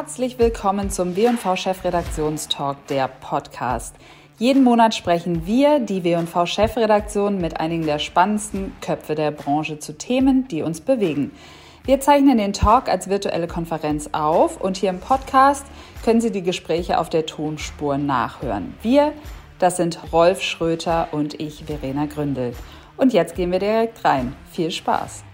Herzlich willkommen zum W&V Chefredaktionstalk, der Podcast. Jeden Monat sprechen wir, die W&V Chefredaktion, mit einigen der spannendsten Köpfe der Branche zu Themen, die uns bewegen. Wir zeichnen den Talk als virtuelle Konferenz auf und hier im Podcast können Sie die Gespräche auf der Tonspur nachhören. Wir, das sind Rolf Schröter und ich, Verena Gründel. Und jetzt gehen wir direkt rein. Viel Spaß!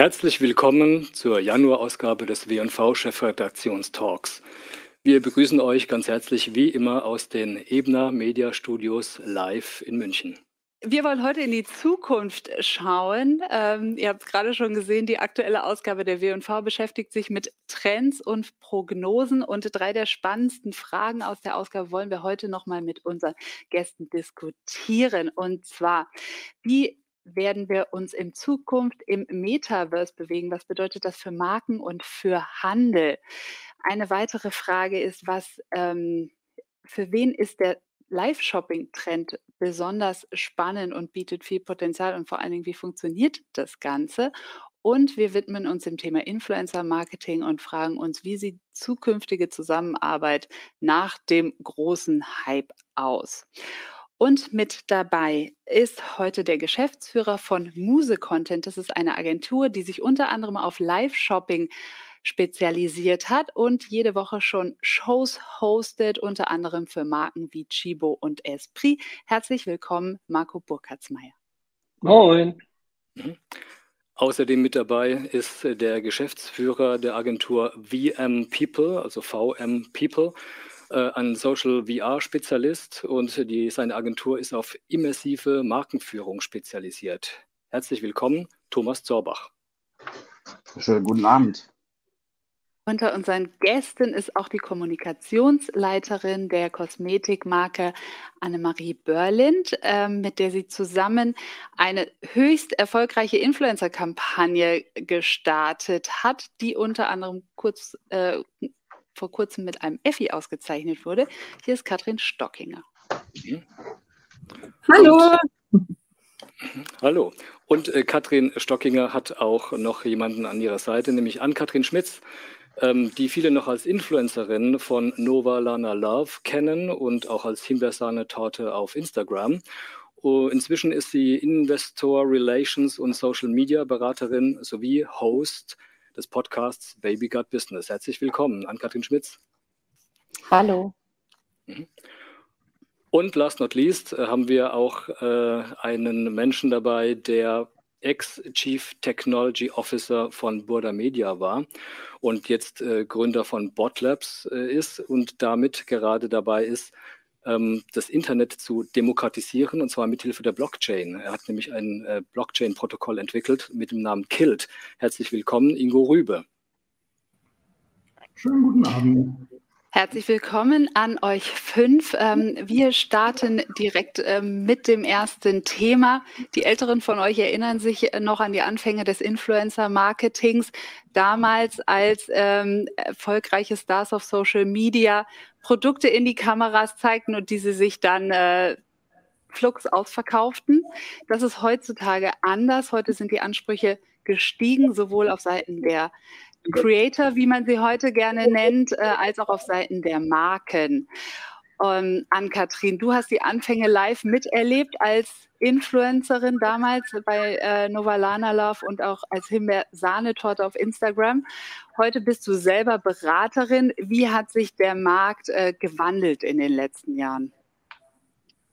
Herzlich willkommen zur Januarausgabe des W&V Chefredaktionstalks. Wir begrüßen euch ganz herzlich wie immer aus den Ebner Media Studios live in München. Wir wollen heute in die Zukunft schauen. Ähm, ihr habt es gerade schon gesehen, die aktuelle Ausgabe der W&V beschäftigt sich mit Trends und Prognosen. Und drei der spannendsten Fragen aus der Ausgabe wollen wir heute nochmal mit unseren Gästen diskutieren. Und zwar, wie werden wir uns in Zukunft im Metaverse bewegen? Was bedeutet das für Marken und für Handel? Eine weitere Frage ist, was ähm, für wen ist der Live-Shopping-Trend besonders spannend und bietet viel Potenzial und vor allen Dingen, wie funktioniert das Ganze? Und wir widmen uns dem Thema Influencer-Marketing und fragen uns, wie sieht zukünftige Zusammenarbeit nach dem großen Hype aus? Und mit dabei ist heute der Geschäftsführer von Muse Content. Das ist eine Agentur, die sich unter anderem auf Live-Shopping spezialisiert hat und jede Woche schon Shows hostet, unter anderem für Marken wie Chibo und Esprit. Herzlich willkommen, Marco Burkhardsmeier. Moin. Außerdem mit dabei ist der Geschäftsführer der Agentur VM People, also VM People äh, ein Social VR-Spezialist und die, seine Agentur ist auf immersive Markenführung spezialisiert. Herzlich willkommen, Thomas Zorbach. Schönen guten Abend. Unter unseren Gästen ist auch die Kommunikationsleiterin der Kosmetikmarke Annemarie Börlind, äh, mit der sie zusammen eine höchst erfolgreiche Influencer-Kampagne gestartet hat, die unter anderem kurz äh, vor kurzem mit einem Effi ausgezeichnet wurde. Hier ist Katrin Stockinger. Mhm. Hallo. Hallo. Und äh, Katrin Stockinger hat auch noch jemanden an ihrer Seite, nämlich Ann-Kathrin Schmitz, ähm, die viele noch als Influencerin von Nova Lana Love kennen und auch als Himbeersahne-Torte auf Instagram. Uh, inzwischen ist sie Investor Relations und Social Media Beraterin sowie Host des Podcasts Baby Gut Business. Herzlich willkommen an Katrin Schmitz. Hallo. Mhm. Und last not least äh, haben wir auch äh, einen Menschen dabei, der Ex-Chief Technology Officer von Burda Media war und jetzt äh, Gründer von Botlabs äh, ist und damit gerade dabei ist, das Internet zu demokratisieren, und zwar mithilfe der Blockchain. Er hat nämlich ein äh, Blockchain-Protokoll entwickelt mit dem Namen KILT. Herzlich willkommen, Ingo Rübe. Schönen guten Abend. Herzlich willkommen an euch fünf. Ähm, wir starten direkt ähm, mit dem ersten Thema. Die Älteren von euch erinnern sich noch an die Anfänge des Influencer-Marketings. Damals als ähm, erfolgreiche Stars auf Social Media Produkte in die Kameras zeigten und diese sich dann äh, flugs ausverkauften. Das ist heutzutage anders. Heute sind die Ansprüche gestiegen, sowohl auf Seiten der Creator, wie man sie heute gerne nennt, äh, als auch auf Seiten der Marken. Ähm, Ann-Kathrin, du hast die Anfänge live miterlebt als Influencerin damals bei äh, Novalana Love und auch als Himbeer-Sahnetorte auf Instagram. Heute bist du selber Beraterin. Wie hat sich der Markt äh, gewandelt in den letzten Jahren?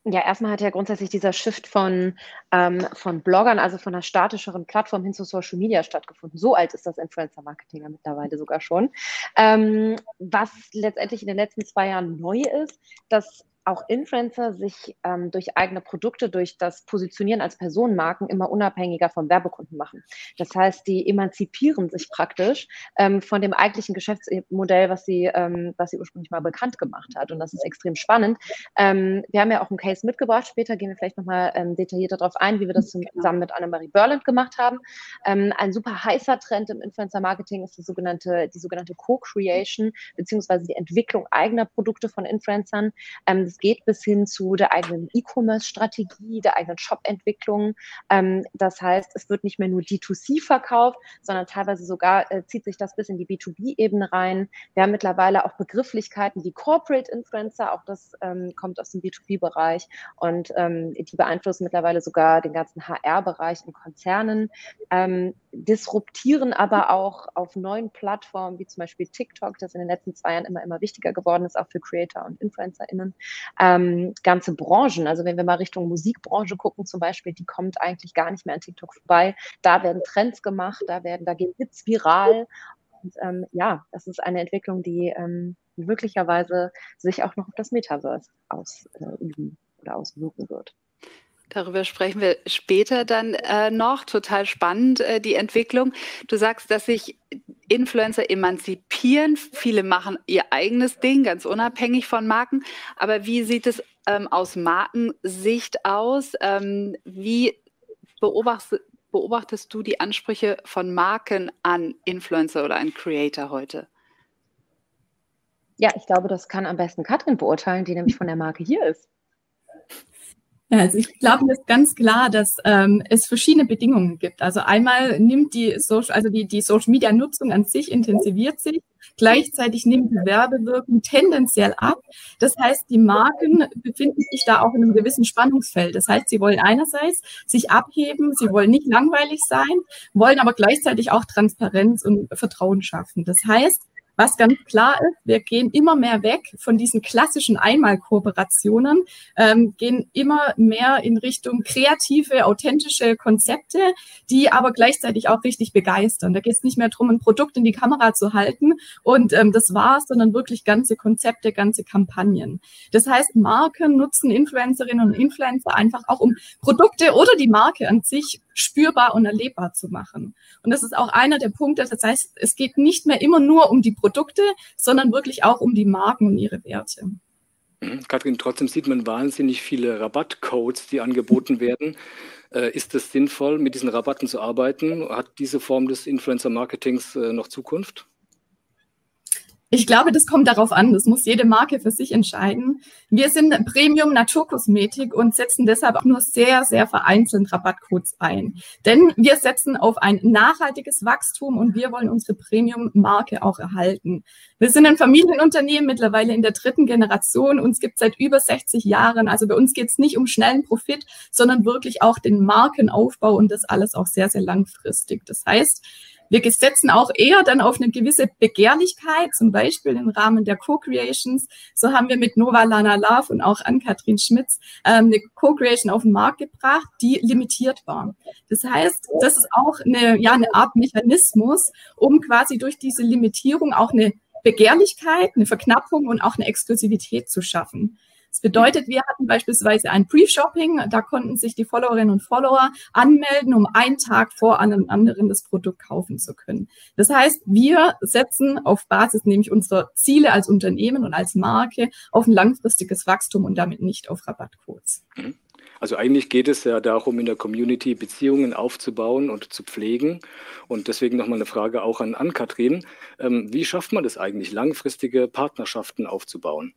Ja, erstmal hat ja grundsätzlich dieser Shift von, ähm, von Bloggern, also von einer statischeren Plattform hin zu Social Media stattgefunden. So alt ist das Influencer-Marketing ja mittlerweile sogar schon. Ähm, was letztendlich in den letzten zwei Jahren neu ist, dass auch Influencer sich ähm, durch eigene Produkte, durch das Positionieren als Personenmarken immer unabhängiger vom Werbekunden machen. Das heißt, die emanzipieren sich praktisch ähm, von dem eigentlichen Geschäftsmodell, was sie, ähm, was sie ursprünglich mal bekannt gemacht hat. Und das ist extrem spannend. Ähm, wir haben ja auch einen Case mitgebracht. Später gehen wir vielleicht nochmal ähm, detaillierter darauf ein, wie wir das genau. zusammen mit Annemarie Berland gemacht haben. Ähm, ein super heißer Trend im Influencer-Marketing ist die sogenannte, die sogenannte Co-Creation beziehungsweise die Entwicklung eigener Produkte von Influencern. Geht bis hin zu der eigenen E-Commerce-Strategie, der eigenen Shop-Entwicklung. Ähm, das heißt, es wird nicht mehr nur D2C verkauft, sondern teilweise sogar äh, zieht sich das bis in die B2B-Ebene rein. Wir haben mittlerweile auch Begrifflichkeiten wie Corporate Influencer, auch das ähm, kommt aus dem B2B-Bereich und ähm, die beeinflussen mittlerweile sogar den ganzen HR-Bereich in Konzernen, ähm, disruptieren aber auch auf neuen Plattformen wie zum Beispiel TikTok, das in den letzten zwei Jahren immer, immer wichtiger geworden ist, auch für Creator und InfluencerInnen, ähm, ganze Branchen. Also wenn wir mal Richtung Musikbranche gucken zum Beispiel, die kommt eigentlich gar nicht mehr an TikTok vorbei. Da werden Trends gemacht, da werden, da gehen Hits viral. Und ähm, ja, das ist eine Entwicklung, die ähm, möglicherweise sich auch noch auf das Metaverse ausüben äh, oder auswirken wird. Darüber sprechen wir später dann äh, noch. Total spannend, äh, die Entwicklung. Du sagst, dass sich Influencer emanzipieren. Viele machen ihr eigenes Ding, ganz unabhängig von Marken. Aber wie sieht es ähm, aus Markensicht aus? Ähm, wie beobachtest, beobachtest du die Ansprüche von Marken an Influencer oder an Creator heute? Ja, ich glaube, das kann am besten Katrin beurteilen, die nämlich von der Marke hier ist. Also ich glaube, es ist ganz klar, dass ähm, es verschiedene Bedingungen gibt. Also einmal nimmt die Social, also die, die Social Media Nutzung an sich intensiviert sich. Gleichzeitig nimmt die Werbewirkung tendenziell ab. Das heißt, die Marken befinden sich da auch in einem gewissen Spannungsfeld. Das heißt, sie wollen einerseits sich abheben, sie wollen nicht langweilig sein, wollen aber gleichzeitig auch Transparenz und Vertrauen schaffen. Das heißt, was ganz klar ist, wir gehen immer mehr weg von diesen klassischen Einmalkooperationen, ähm, gehen immer mehr in Richtung kreative, authentische Konzepte, die aber gleichzeitig auch richtig begeistern. Da geht es nicht mehr darum, ein Produkt in die Kamera zu halten und ähm, das war's, sondern wirklich ganze Konzepte, ganze Kampagnen. Das heißt, Marken nutzen Influencerinnen und Influencer einfach auch, um Produkte oder die Marke an sich spürbar und erlebbar zu machen. Und das ist auch einer der Punkte. Das heißt, es geht nicht mehr immer nur um die Produkte, sondern wirklich auch um die Marken und ihre Werte. Mhm. Kathrin, trotzdem sieht man wahnsinnig viele Rabattcodes, die angeboten werden. Äh, ist es sinnvoll, mit diesen Rabatten zu arbeiten? Hat diese Form des Influencer-Marketings äh, noch Zukunft? Ich glaube, das kommt darauf an. Das muss jede Marke für sich entscheiden. Wir sind Premium Naturkosmetik und setzen deshalb auch nur sehr, sehr vereinzelt Rabattcodes ein. Denn wir setzen auf ein nachhaltiges Wachstum und wir wollen unsere Premium-Marke auch erhalten. Wir sind ein Familienunternehmen, mittlerweile in der dritten Generation. Uns gibt seit über 60 Jahren. Also bei uns geht es nicht um schnellen Profit, sondern wirklich auch den Markenaufbau und das alles auch sehr, sehr langfristig. Das heißt, wir setzen auch eher dann auf eine gewisse Begehrlichkeit, zum Beispiel im Rahmen der Co-Creations. So haben wir mit Nova Lana Love und auch an Katrin Schmitz ähm, eine Co-Creation auf den Markt gebracht, die limitiert war. Das heißt, das ist auch eine, ja, eine Art Mechanismus, um quasi durch diese Limitierung auch eine Begehrlichkeit, eine Verknappung und auch eine Exklusivität zu schaffen. Das bedeutet, wir hatten beispielsweise ein Pre-Shopping, da konnten sich die Followerinnen und Follower anmelden, um einen Tag vor einem anderen das Produkt kaufen zu können. Das heißt, wir setzen auf Basis nämlich unserer Ziele als Unternehmen und als Marke auf ein langfristiges Wachstum und damit nicht auf Rabattcodes. Also eigentlich geht es ja darum, in der Community Beziehungen aufzubauen und zu pflegen. Und deswegen nochmal eine Frage auch an Ann-Kathrin. Ähm, wie schafft man das eigentlich, langfristige Partnerschaften aufzubauen?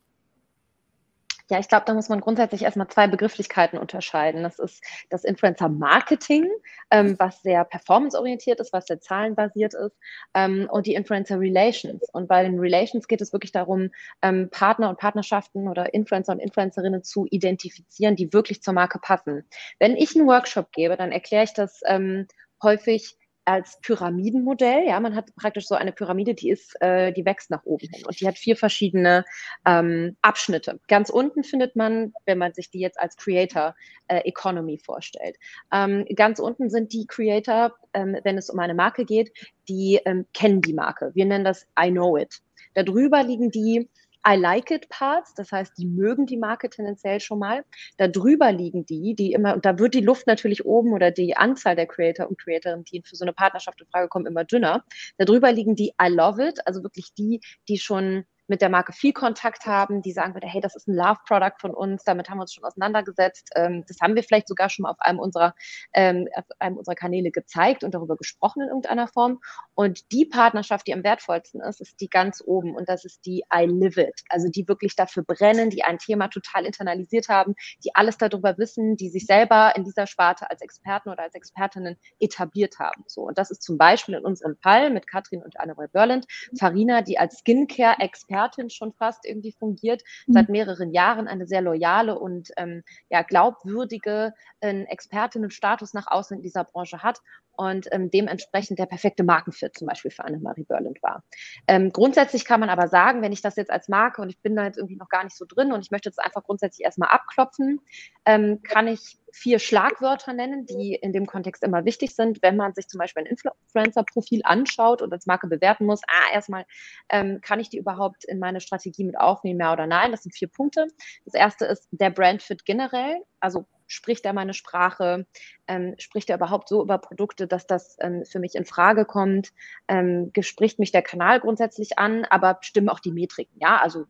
Ja, ich glaube, da muss man grundsätzlich erstmal zwei Begrifflichkeiten unterscheiden. Das ist das Influencer-Marketing, ähm, was sehr performanceorientiert ist, was sehr zahlenbasiert ist, ähm, und die Influencer-Relations. Und bei den Relations geht es wirklich darum, ähm, Partner und Partnerschaften oder Influencer und Influencerinnen zu identifizieren, die wirklich zur Marke passen. Wenn ich einen Workshop gebe, dann erkläre ich das ähm, häufig als Pyramidenmodell. Ja, man hat praktisch so eine Pyramide, die ist, äh, die wächst nach oben hin und die hat vier verschiedene ähm, Abschnitte. Ganz unten findet man, wenn man sich die jetzt als Creator äh, Economy vorstellt. Ähm, ganz unten sind die Creator, ähm, wenn es um eine Marke geht, die ähm, kennen die Marke. Wir nennen das I know it. Darüber liegen die I like it Parts, das heißt, die mögen die Marke tendenziell schon mal. Darüber liegen die, die immer, und da wird die Luft natürlich oben oder die Anzahl der Creator und Creatorinnen, die für so eine Partnerschaft in Frage kommen, immer dünner. Darüber liegen die I love it, also wirklich die, die schon mit der Marke viel Kontakt haben, die sagen würde, hey, das ist ein Love-Product von uns, damit haben wir uns schon auseinandergesetzt. Ähm, das haben wir vielleicht sogar schon mal auf einem unserer, ähm, auf einem unserer Kanäle gezeigt und darüber gesprochen in irgendeiner Form. Und die Partnerschaft, die am wertvollsten ist, ist die ganz oben und das ist die I live it. Also die wirklich dafür brennen, die ein Thema total internalisiert haben, die alles darüber wissen, die sich selber in dieser Sparte als Experten oder als Expertinnen etabliert haben. So. Und das ist zum Beispiel in unserem Fall mit Katrin und Annabel Berland, Farina, die als Skincare-Expertin Expertin schon fast irgendwie fungiert, mhm. seit mehreren Jahren eine sehr loyale und ähm, ja, glaubwürdige äh, Expertinnenstatus nach außen in dieser Branche hat und ähm, dementsprechend der perfekte Markenfit zum Beispiel für Annemarie Berland war. Ähm, grundsätzlich kann man aber sagen, wenn ich das jetzt als Marke und ich bin da jetzt irgendwie noch gar nicht so drin und ich möchte das einfach grundsätzlich erstmal abklopfen, ähm, kann ich vier Schlagwörter nennen, die in dem Kontext immer wichtig sind, wenn man sich zum Beispiel ein Influencer-Profil anschaut und als Marke bewerten muss. Ah, erstmal, ähm, kann ich die überhaupt in meine Strategie mit aufnehmen, ja oder nein? Das sind vier Punkte. Das erste ist der Brandfit generell, also spricht er meine Sprache, ähm, spricht er überhaupt so über Produkte, dass das ähm, für mich in Frage kommt, ähm, spricht mich der Kanal grundsätzlich an, aber stimmen auch die Metriken, ja, also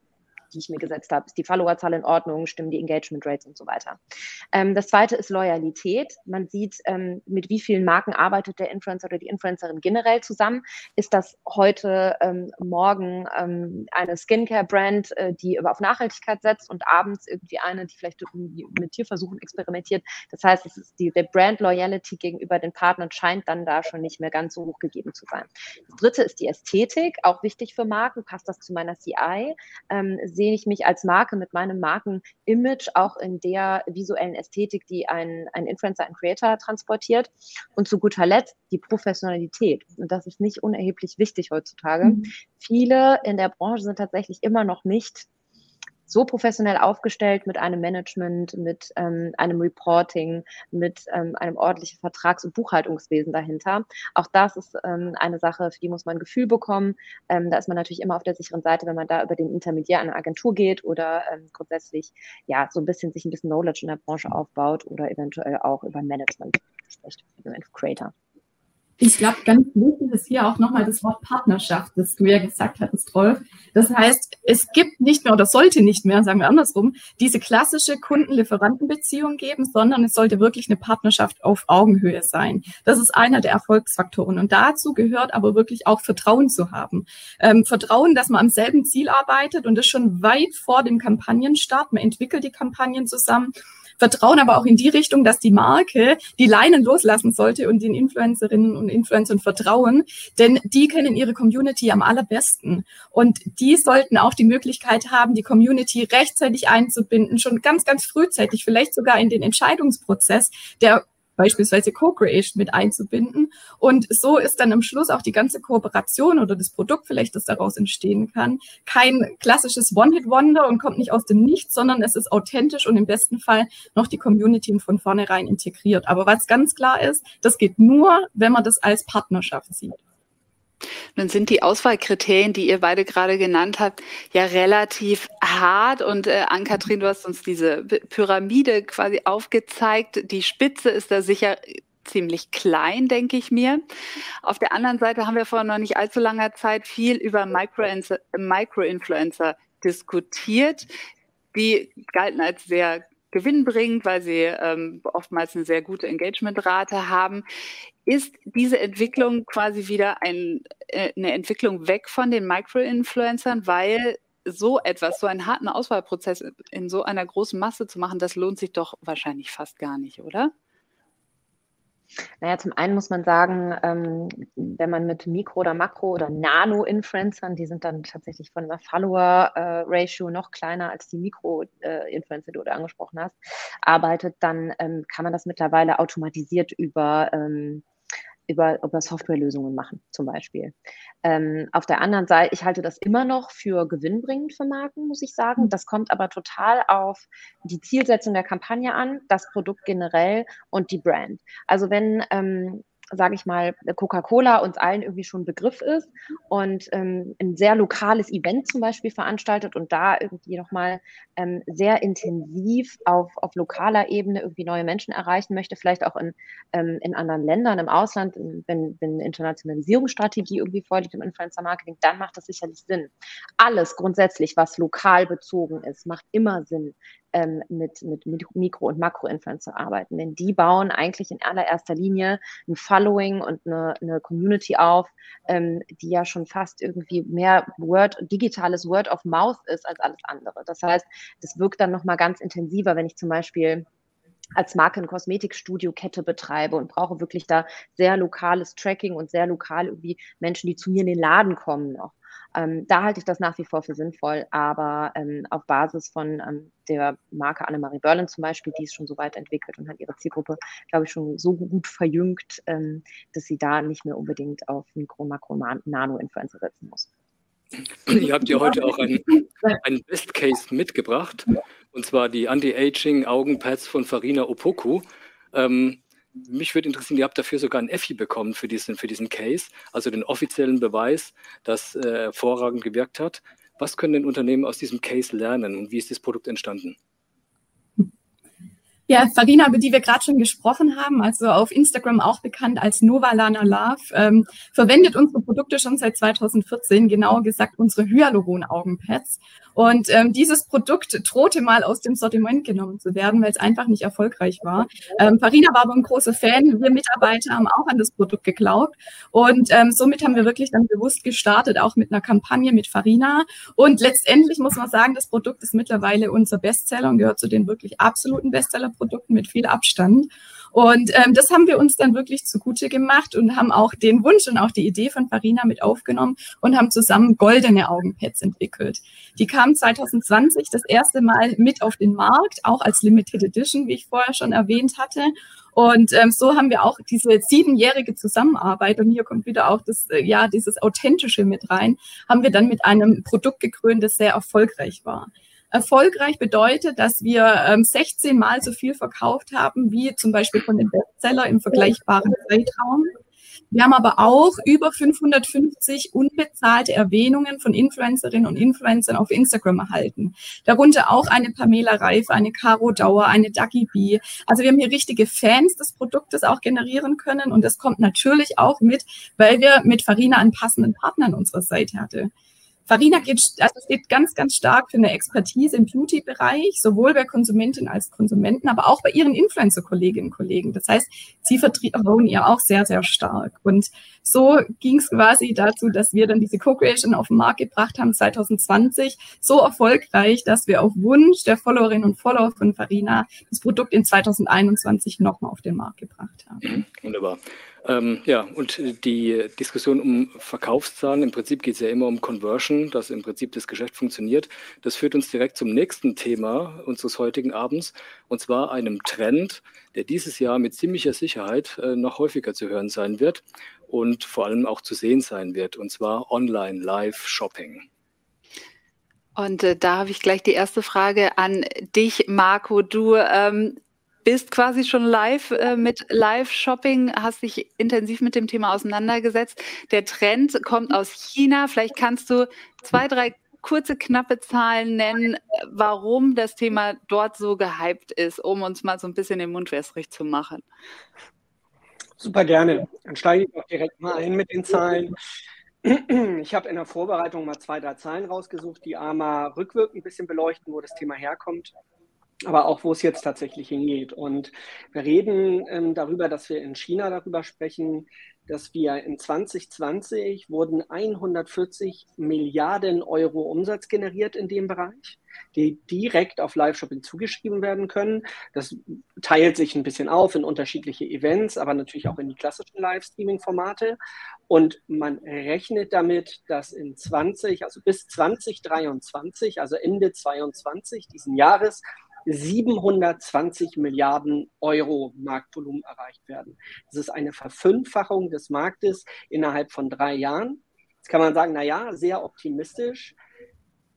die ich mir gesetzt habe. Ist die Followerzahl in Ordnung? Stimmen die Engagement Rates und so weiter? Ähm, das zweite ist Loyalität. Man sieht, ähm, mit wie vielen Marken arbeitet der Influencer oder die Influencerin generell zusammen. Ist das heute, ähm, morgen ähm, eine Skincare-Brand, äh, die auf Nachhaltigkeit setzt und abends irgendwie eine, die vielleicht mit Tierversuchen experimentiert? Das heißt, es ist die, der Brand Loyalty gegenüber den Partnern scheint dann da schon nicht mehr ganz so hoch gegeben zu sein. Das dritte ist die Ästhetik, auch wichtig für Marken. Passt das zu meiner CI? Ähm, sehe ich mich als Marke mit meinem Markenimage auch in der visuellen Ästhetik, die ein, ein Influencer, ein Creator transportiert. Und zu guter Letzt die Professionalität. Und das ist nicht unerheblich wichtig heutzutage. Mhm. Viele in der Branche sind tatsächlich immer noch nicht so professionell aufgestellt mit einem Management, mit ähm, einem Reporting, mit ähm, einem ordentlichen Vertrags- und Buchhaltungswesen dahinter. Auch das ist ähm, eine Sache, für die muss man ein Gefühl bekommen. Ähm, da ist man natürlich immer auf der sicheren Seite, wenn man da über den Intermediär eine Agentur geht oder ähm, grundsätzlich ja so ein bisschen sich ein bisschen Knowledge in der Branche aufbaut oder eventuell auch über Management spricht, Creator. Ich glaube, ganz wichtig ist hier auch nochmal das Wort Partnerschaft, das du ja gesagt hattest, Rolf. Das heißt, es gibt nicht mehr oder sollte nicht mehr, sagen wir andersrum, diese klassische Kunden-Lieferanten-Beziehung geben, sondern es sollte wirklich eine Partnerschaft auf Augenhöhe sein. Das ist einer der Erfolgsfaktoren. Und dazu gehört aber wirklich auch Vertrauen zu haben. Ähm, Vertrauen, dass man am selben Ziel arbeitet und das schon weit vor dem Kampagnenstart. Man entwickelt die Kampagnen zusammen Vertrauen aber auch in die Richtung, dass die Marke die Leinen loslassen sollte und den Influencerinnen und Influencern vertrauen, denn die kennen ihre Community am allerbesten. Und die sollten auch die Möglichkeit haben, die Community rechtzeitig einzubinden, schon ganz, ganz frühzeitig, vielleicht sogar in den Entscheidungsprozess, der beispielsweise Co-Creation mit einzubinden. Und so ist dann am Schluss auch die ganze Kooperation oder das Produkt vielleicht, das daraus entstehen kann, kein klassisches One-Hit-Wonder und kommt nicht aus dem Nichts, sondern es ist authentisch und im besten Fall noch die Community von vornherein integriert. Aber was ganz klar ist, das geht nur, wenn man das als Partnerschaft sieht. Nun sind die Auswahlkriterien, die ihr beide gerade genannt habt, ja relativ hart. Und äh, Ann-Kathrin, du hast uns diese Pyramide quasi aufgezeigt. Die Spitze ist da sicher ziemlich klein, denke ich mir. Auf der anderen Seite haben wir vor noch nicht allzu langer Zeit viel über Micro-Influencer diskutiert. Die galten als sehr gewinnbringend, weil sie ähm, oftmals eine sehr gute Engagementrate haben. Ist diese Entwicklung quasi wieder ein, äh, eine Entwicklung weg von den Micro-Influencern, weil so etwas, so einen harten Auswahlprozess in so einer großen Masse zu machen, das lohnt sich doch wahrscheinlich fast gar nicht, oder? Naja, zum einen muss man sagen, ähm, wenn man mit Mikro- oder Makro- oder Nano-Influencern, die sind dann tatsächlich von der Follower-Ratio noch kleiner als die Mikro-Influencer, die du angesprochen hast, arbeitet, dann ähm, kann man das mittlerweile automatisiert über ähm, über, über Softwarelösungen machen, zum Beispiel. Ähm, auf der anderen Seite, ich halte das immer noch für gewinnbringend für Marken, muss ich sagen. Das kommt aber total auf die Zielsetzung der Kampagne an, das Produkt generell und die Brand. Also wenn ähm, sage ich mal, Coca-Cola uns allen irgendwie schon Begriff ist und ähm, ein sehr lokales Event zum Beispiel veranstaltet und da irgendwie nochmal ähm, sehr intensiv auf, auf lokaler Ebene irgendwie neue Menschen erreichen möchte, vielleicht auch in, ähm, in anderen Ländern, im Ausland, wenn, wenn eine Internationalisierungsstrategie irgendwie vorliegt im Influencer-Marketing, dann macht das sicherlich Sinn. Alles grundsätzlich, was lokal bezogen ist, macht immer Sinn ähm, mit, mit Mikro- und Makro-Influencer arbeiten. Denn die bauen eigentlich in allererster Linie ein Following und eine, eine Community auf, ähm, die ja schon fast irgendwie mehr Word, digitales Word of Mouth ist als alles andere. Das heißt, das wirkt dann nochmal ganz intensiver, wenn ich zum Beispiel als Marke eine Kosmetikstudio-Kette betreibe und brauche wirklich da sehr lokales Tracking und sehr lokal irgendwie Menschen, die zu mir in den Laden kommen noch. Ähm, da halte ich das nach wie vor für sinnvoll, aber ähm, auf Basis von ähm, der Marke Annemarie Berlin zum Beispiel, die ist schon so weit entwickelt und hat ihre Zielgruppe, glaube ich, schon so gut verjüngt, ähm, dass sie da nicht mehr unbedingt auf Mikro-, Makro-, Nano-Influencer setzen muss. Ihr habt ja heute auch einen, einen Best Case mitgebracht, und zwar die Anti-Aging Augenpads von Farina Opoku. Ähm, mich würde interessieren, ihr habt dafür sogar ein EFI bekommen für diesen, für diesen Case, also den offiziellen Beweis, dass äh, hervorragend gewirkt hat. Was können denn Unternehmen aus diesem Case lernen und wie ist das Produkt entstanden? Ja, Farina, über die wir gerade schon gesprochen haben, also auf Instagram auch bekannt als Nova Lana Love, ähm, verwendet unsere Produkte schon seit 2014, genauer gesagt unsere Hyaluron-Augenpads. Und ähm, dieses Produkt drohte mal aus dem Sortiment genommen zu werden, weil es einfach nicht erfolgreich war. Ähm, Farina war aber ein großer Fan. Wir Mitarbeiter haben auch an das Produkt geglaubt. Und ähm, somit haben wir wirklich dann bewusst gestartet, auch mit einer Kampagne mit Farina. Und letztendlich muss man sagen, das Produkt ist mittlerweile unser Bestseller und gehört zu den wirklich absoluten Bestsellerprodukten mit viel Abstand. Und ähm, das haben wir uns dann wirklich zugute gemacht und haben auch den Wunsch und auch die Idee von Farina mit aufgenommen und haben zusammen goldene Augenpads entwickelt. Die kamen 2020 das erste Mal mit auf den Markt, auch als Limited Edition, wie ich vorher schon erwähnt hatte. Und ähm, so haben wir auch diese siebenjährige Zusammenarbeit, und hier kommt wieder auch das, äh, ja, dieses Authentische mit rein, haben wir dann mit einem Produkt gekrönt, das sehr erfolgreich war. Erfolgreich bedeutet, dass wir ähm, 16 Mal so viel verkauft haben wie zum Beispiel von dem Bestseller im vergleichbaren Zeitraum. Wir haben aber auch über 550 unbezahlte Erwähnungen von Influencerinnen und Influencern auf Instagram erhalten. Darunter auch eine Pamela Reif, eine Caro Dauer, eine Ducky B. Also wir haben hier richtige Fans des Produktes auch generieren können und das kommt natürlich auch mit, weil wir mit Farina einen passenden Partner an unserer Seite hatte. Farina geht, also steht ganz, ganz stark für eine Expertise im Beauty-Bereich, sowohl bei Konsumentinnen als Konsumenten, aber auch bei ihren Influencer-Kolleginnen und Kollegen. Das heißt, sie vertrauen ihr auch sehr, sehr stark. Und so ging es quasi dazu, dass wir dann diese Co-Creation auf den Markt gebracht haben 2020. So erfolgreich, dass wir auf Wunsch der Followerinnen und Follower von Farina das Produkt in 2021 nochmal auf den Markt gebracht haben. Mhm, wunderbar. Ähm, ja, und die Diskussion um Verkaufszahlen, im Prinzip geht es ja immer um Conversion, dass im Prinzip das Geschäft funktioniert. Das führt uns direkt zum nächsten Thema unseres heutigen Abends, und zwar einem Trend, der dieses Jahr mit ziemlicher Sicherheit äh, noch häufiger zu hören sein wird und vor allem auch zu sehen sein wird, und zwar Online-Live-Shopping. Und äh, da habe ich gleich die erste Frage an dich, Marco. Du ähm, bist quasi schon live äh, mit Live-Shopping, hast dich intensiv mit dem Thema auseinandergesetzt. Der Trend kommt aus China. Vielleicht kannst du zwei, drei kurze, knappe Zahlen nennen, warum das Thema dort so gehypt ist, um uns mal so ein bisschen den Mund wässrig zu machen. Super gerne. Dann steige ich auch direkt mal ein mit den Zahlen. Ich habe in der Vorbereitung mal zwei, drei Zahlen rausgesucht, die einmal rückwirkend ein bisschen beleuchten, wo das Thema herkommt aber auch wo es jetzt tatsächlich hingeht. Und wir reden ähm, darüber, dass wir in China darüber sprechen, dass wir in 2020 wurden 140 Milliarden Euro Umsatz generiert in dem Bereich, die direkt auf Live-Shopping zugeschrieben werden können. Das teilt sich ein bisschen auf in unterschiedliche Events, aber natürlich auch in die klassischen Livestreaming-Formate. Und man rechnet damit, dass in 20, also bis 2023, also Ende 2022 diesen Jahres, 720 Milliarden Euro Marktvolumen erreicht werden. Das ist eine Verfünffachung des Marktes innerhalb von drei Jahren. Jetzt kann man sagen, naja, sehr optimistisch.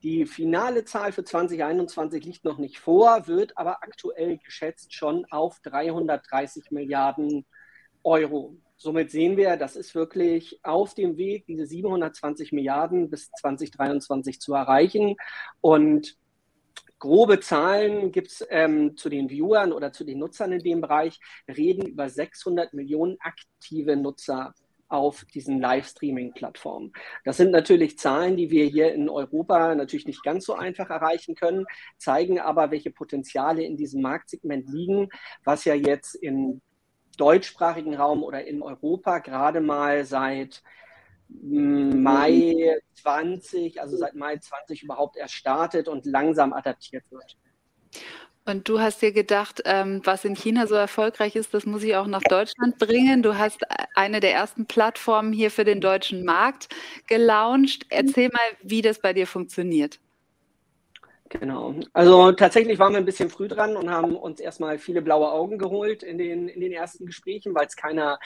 Die finale Zahl für 2021 liegt noch nicht vor, wird aber aktuell geschätzt schon auf 330 Milliarden Euro. somit sehen wir, das ist wirklich auf dem Weg, diese 720 Milliarden bis 2023 zu erreichen. Und grobe Zahlen gibt es ähm, zu den Viewern oder zu den Nutzern in dem Bereich. Reden über 600 Millionen aktive Nutzer auf diesen Livestreaming-Plattformen. Das sind natürlich Zahlen, die wir hier in Europa natürlich nicht ganz so einfach erreichen können, zeigen aber, welche Potenziale in diesem Marktsegment liegen, was ja jetzt im deutschsprachigen Raum oder in Europa gerade mal seit Mai 20, also seit Mai 20 überhaupt erst startet und langsam adaptiert wird. Und du hast dir gedacht, ähm, was in China so erfolgreich ist, das muss ich auch nach Deutschland bringen. Du hast äh, eine der ersten Plattformen hier für den deutschen Markt gelauncht. Erzähl mal, wie das bei dir funktioniert. Genau. Also tatsächlich waren wir ein bisschen früh dran und haben uns erstmal viele blaue Augen geholt in den, in den ersten Gesprächen, weil es keiner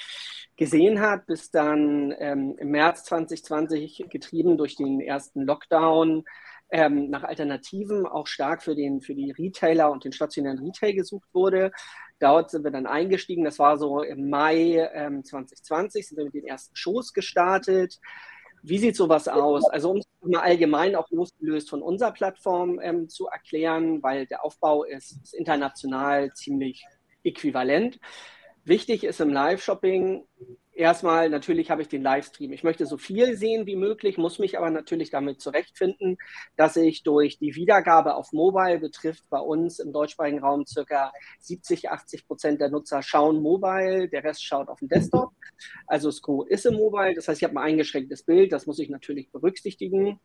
gesehen hat, bis dann ähm, im März 2020 getrieben durch den ersten Lockdown ähm, nach Alternativen auch stark für, den, für die Retailer und den stationären Retail gesucht wurde. Dort sind wir dann eingestiegen. Das war so im Mai ähm, 2020, sind wir mit den ersten Shows gestartet. Wie sieht sowas aus? Also um es mal allgemein auch losgelöst von unserer Plattform ähm, zu erklären, weil der Aufbau ist, ist international ziemlich äquivalent. Wichtig ist im Live-Shopping, erstmal natürlich habe ich den Livestream. Ich möchte so viel sehen wie möglich, muss mich aber natürlich damit zurechtfinden, dass ich durch die Wiedergabe auf Mobile betrifft bei uns im deutschsprachigen Raum circa 70, 80 Prozent der Nutzer schauen Mobile, der Rest schaut auf dem Desktop. Also Sco ist im Mobile, das heißt, ich habe ein eingeschränktes Bild, das muss ich natürlich berücksichtigen.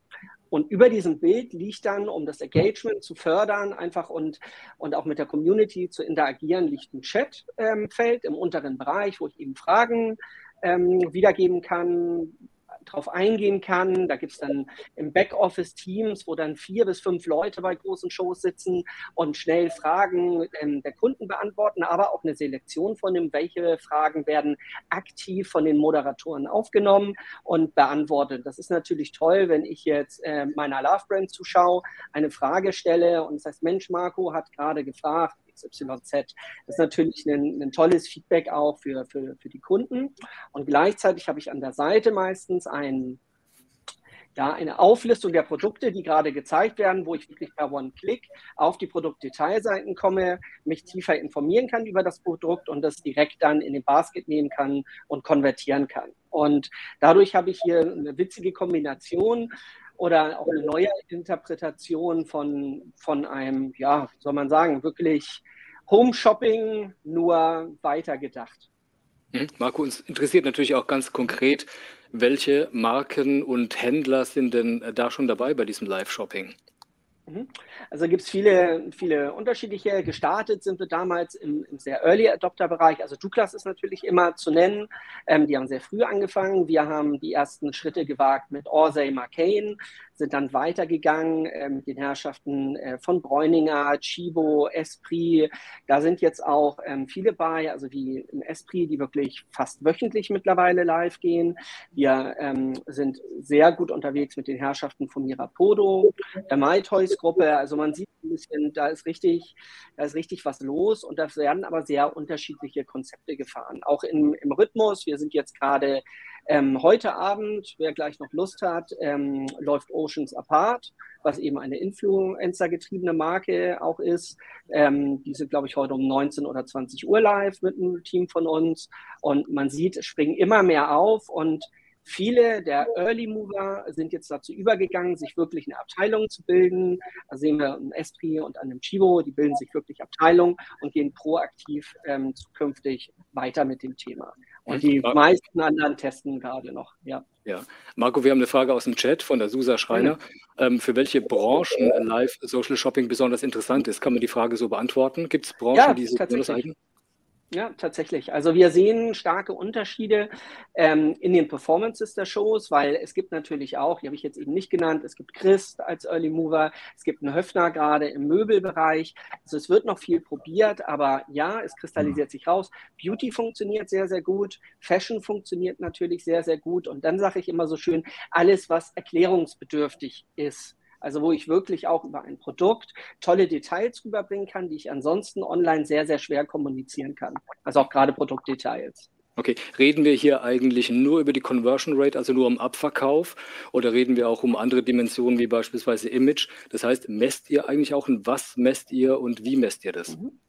Und über diesem Bild liegt dann, um das Engagement zu fördern, einfach und, und auch mit der Community zu interagieren, liegt ein Chatfeld ähm, im unteren Bereich, wo ich eben Fragen ähm, wiedergeben kann, drauf eingehen kann. Da gibt es dann im Backoffice Teams, wo dann vier bis fünf Leute bei großen Shows sitzen und schnell Fragen ähm, der Kunden beantworten, aber auch eine Selektion von dem, welche Fragen werden aktiv von den Moderatoren aufgenommen und beantwortet. Das ist natürlich toll, wenn ich jetzt äh, meiner Love Brand zuschaue, eine Frage stelle und das heißt, Mensch, Marco hat gerade gefragt, XYZ. Das ist natürlich ein, ein tolles Feedback auch für, für, für die Kunden. Und gleichzeitig habe ich an der Seite meistens ein, ja, eine Auflistung der Produkte, die gerade gezeigt werden, wo ich wirklich per One-Click auf die Produktdetailseiten komme, mich tiefer informieren kann über das Produkt und das direkt dann in den Basket nehmen kann und konvertieren kann. Und dadurch habe ich hier eine witzige Kombination oder auch eine neue Interpretation von, von einem, ja, soll man sagen, wirklich Home Shopping nur weitergedacht. Mhm. Marco, uns interessiert natürlich auch ganz konkret, welche Marken und Händler sind denn da schon dabei bei diesem Live-Shopping? Mhm. Also gibt es viele, viele unterschiedliche. Gestartet sind wir damals im, im sehr Early Adopter-Bereich. Also Douglas ist natürlich immer zu nennen. Ähm, die haben sehr früh angefangen. Wir haben die ersten Schritte gewagt mit Orsay Marcane sind dann weitergegangen äh, mit den Herrschaften äh, von Bräuninger, Chibo, Esprit. Da sind jetzt auch ähm, viele bei, also wie in Esprit, die wirklich fast wöchentlich mittlerweile live gehen. Wir ähm, sind sehr gut unterwegs mit den Herrschaften von Mirapodo, der MyToys-Gruppe. Also man sieht ein bisschen, da ist richtig, da ist richtig was los und da werden aber sehr unterschiedliche Konzepte gefahren. Auch im, im Rhythmus. Wir sind jetzt gerade ähm, heute Abend, wer gleich noch Lust hat, ähm, läuft Oceans Apart, was eben eine Influencer-getriebene Marke auch ist. Ähm, die sind, glaube ich, heute um 19 oder 20 Uhr live mit einem Team von uns. Und man sieht, es springen immer mehr auf und Viele der Early Mover sind jetzt dazu übergegangen, sich wirklich eine Abteilung zu bilden. Da sehen wir an Esprit und an dem Chivo, die bilden sich wirklich Abteilung und gehen proaktiv ähm, zukünftig weiter mit dem Thema. Und die meisten anderen testen gerade noch, ja. Ja, Marco, wir haben eine Frage aus dem Chat von der Susa Schreiner. Ähm, für welche Branchen Live Social Shopping besonders interessant ist? Kann man die Frage so beantworten? Gibt es Branchen, ja, die sich besonders eignen? Ja, tatsächlich. Also wir sehen starke Unterschiede ähm, in den Performances der Shows, weil es gibt natürlich auch, die habe ich jetzt eben nicht genannt, es gibt Christ als Early Mover, es gibt einen Höfner gerade im Möbelbereich. Also es wird noch viel probiert, aber ja, es kristallisiert sich raus. Beauty funktioniert sehr, sehr gut, Fashion funktioniert natürlich sehr, sehr gut. Und dann sage ich immer so schön, alles, was erklärungsbedürftig ist also wo ich wirklich auch über ein Produkt tolle Details rüberbringen kann, die ich ansonsten online sehr, sehr schwer kommunizieren kann. Also auch gerade Produktdetails. Okay, reden wir hier eigentlich nur über die Conversion Rate, also nur um Abverkauf, oder reden wir auch um andere Dimensionen wie beispielsweise Image? Das heißt, messt ihr eigentlich auch und was messt ihr und wie messt ihr das? Mhm.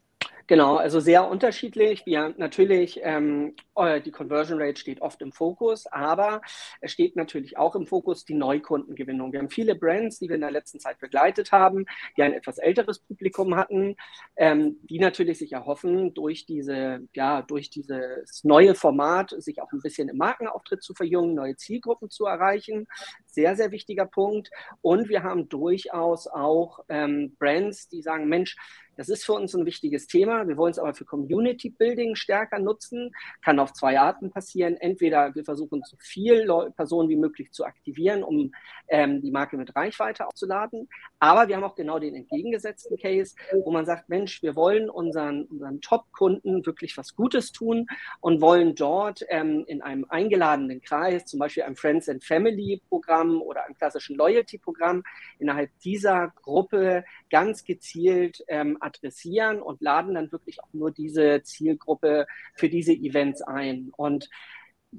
Genau, also sehr unterschiedlich. Wir natürlich, ähm, äh, die Conversion Rate steht oft im Fokus, aber es steht natürlich auch im Fokus die Neukundengewinnung. Wir haben viele Brands, die wir in der letzten Zeit begleitet haben, die ein etwas älteres Publikum hatten, ähm, die natürlich sich erhoffen, durch diese, ja, durch dieses neue Format sich auch ein bisschen im Markenauftritt zu verjüngen, neue Zielgruppen zu erreichen. Sehr, sehr wichtiger Punkt. Und wir haben durchaus auch ähm, Brands, die sagen, Mensch, das ist für uns ein wichtiges Thema. Wir wollen es aber für Community Building stärker nutzen. Kann auf zwei Arten passieren. Entweder wir versuchen, so viele Personen wie möglich zu aktivieren, um ähm, die Marke mit Reichweite aufzuladen. Aber wir haben auch genau den entgegengesetzten Case, wo man sagt, Mensch, wir wollen unseren, unseren Top-Kunden wirklich was Gutes tun und wollen dort ähm, in einem eingeladenen Kreis, zum Beispiel einem Friends and Family Programm oder einem klassischen Loyalty Programm, innerhalb dieser Gruppe ganz gezielt ähm, adressieren und laden dann wirklich auch nur diese Zielgruppe für diese Events ein. Und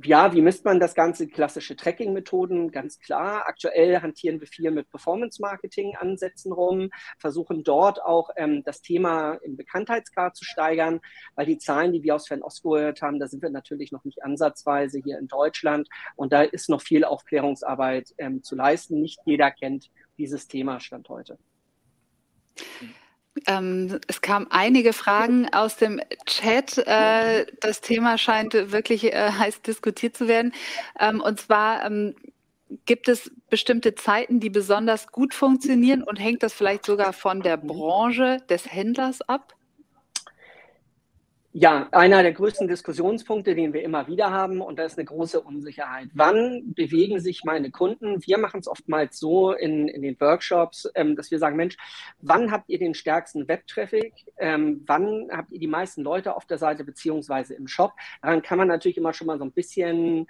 ja, wie misst man das Ganze? Klassische Tracking-Methoden, ganz klar. Aktuell hantieren wir viel mit Performance-Marketing-Ansätzen rum, versuchen dort auch ähm, das Thema im Bekanntheitsgrad zu steigern, weil die Zahlen, die wir aus Fernost gehört haben, da sind wir natürlich noch nicht ansatzweise hier in Deutschland und da ist noch viel Aufklärungsarbeit ähm, zu leisten. Nicht jeder kennt dieses Thema Stand heute. Ähm, es kamen einige Fragen aus dem Chat. Äh, das Thema scheint wirklich äh, heiß diskutiert zu werden. Ähm, und zwar ähm, gibt es bestimmte Zeiten, die besonders gut funktionieren und hängt das vielleicht sogar von der Branche des Händlers ab? Ja, einer der größten Diskussionspunkte, den wir immer wieder haben, und da ist eine große Unsicherheit. Wann bewegen sich meine Kunden? Wir machen es oftmals so in, in den Workshops, ähm, dass wir sagen, Mensch, wann habt ihr den stärksten Webtraffic? Ähm, wann habt ihr die meisten Leute auf der Seite beziehungsweise im Shop? Daran kann man natürlich immer schon mal so ein bisschen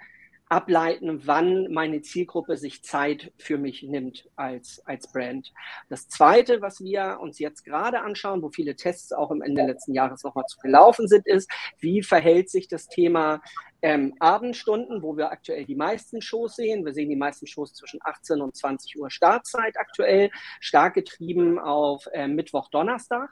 ableiten, wann meine Zielgruppe sich Zeit für mich nimmt als, als Brand. Das Zweite, was wir uns jetzt gerade anschauen, wo viele Tests auch im Ende letzten Jahres nochmal zu gelaufen sind, ist, wie verhält sich das Thema ähm, Abendstunden, wo wir aktuell die meisten Shows sehen. Wir sehen die meisten Shows zwischen 18 und 20 Uhr Startzeit aktuell, stark getrieben auf äh, Mittwoch, Donnerstag.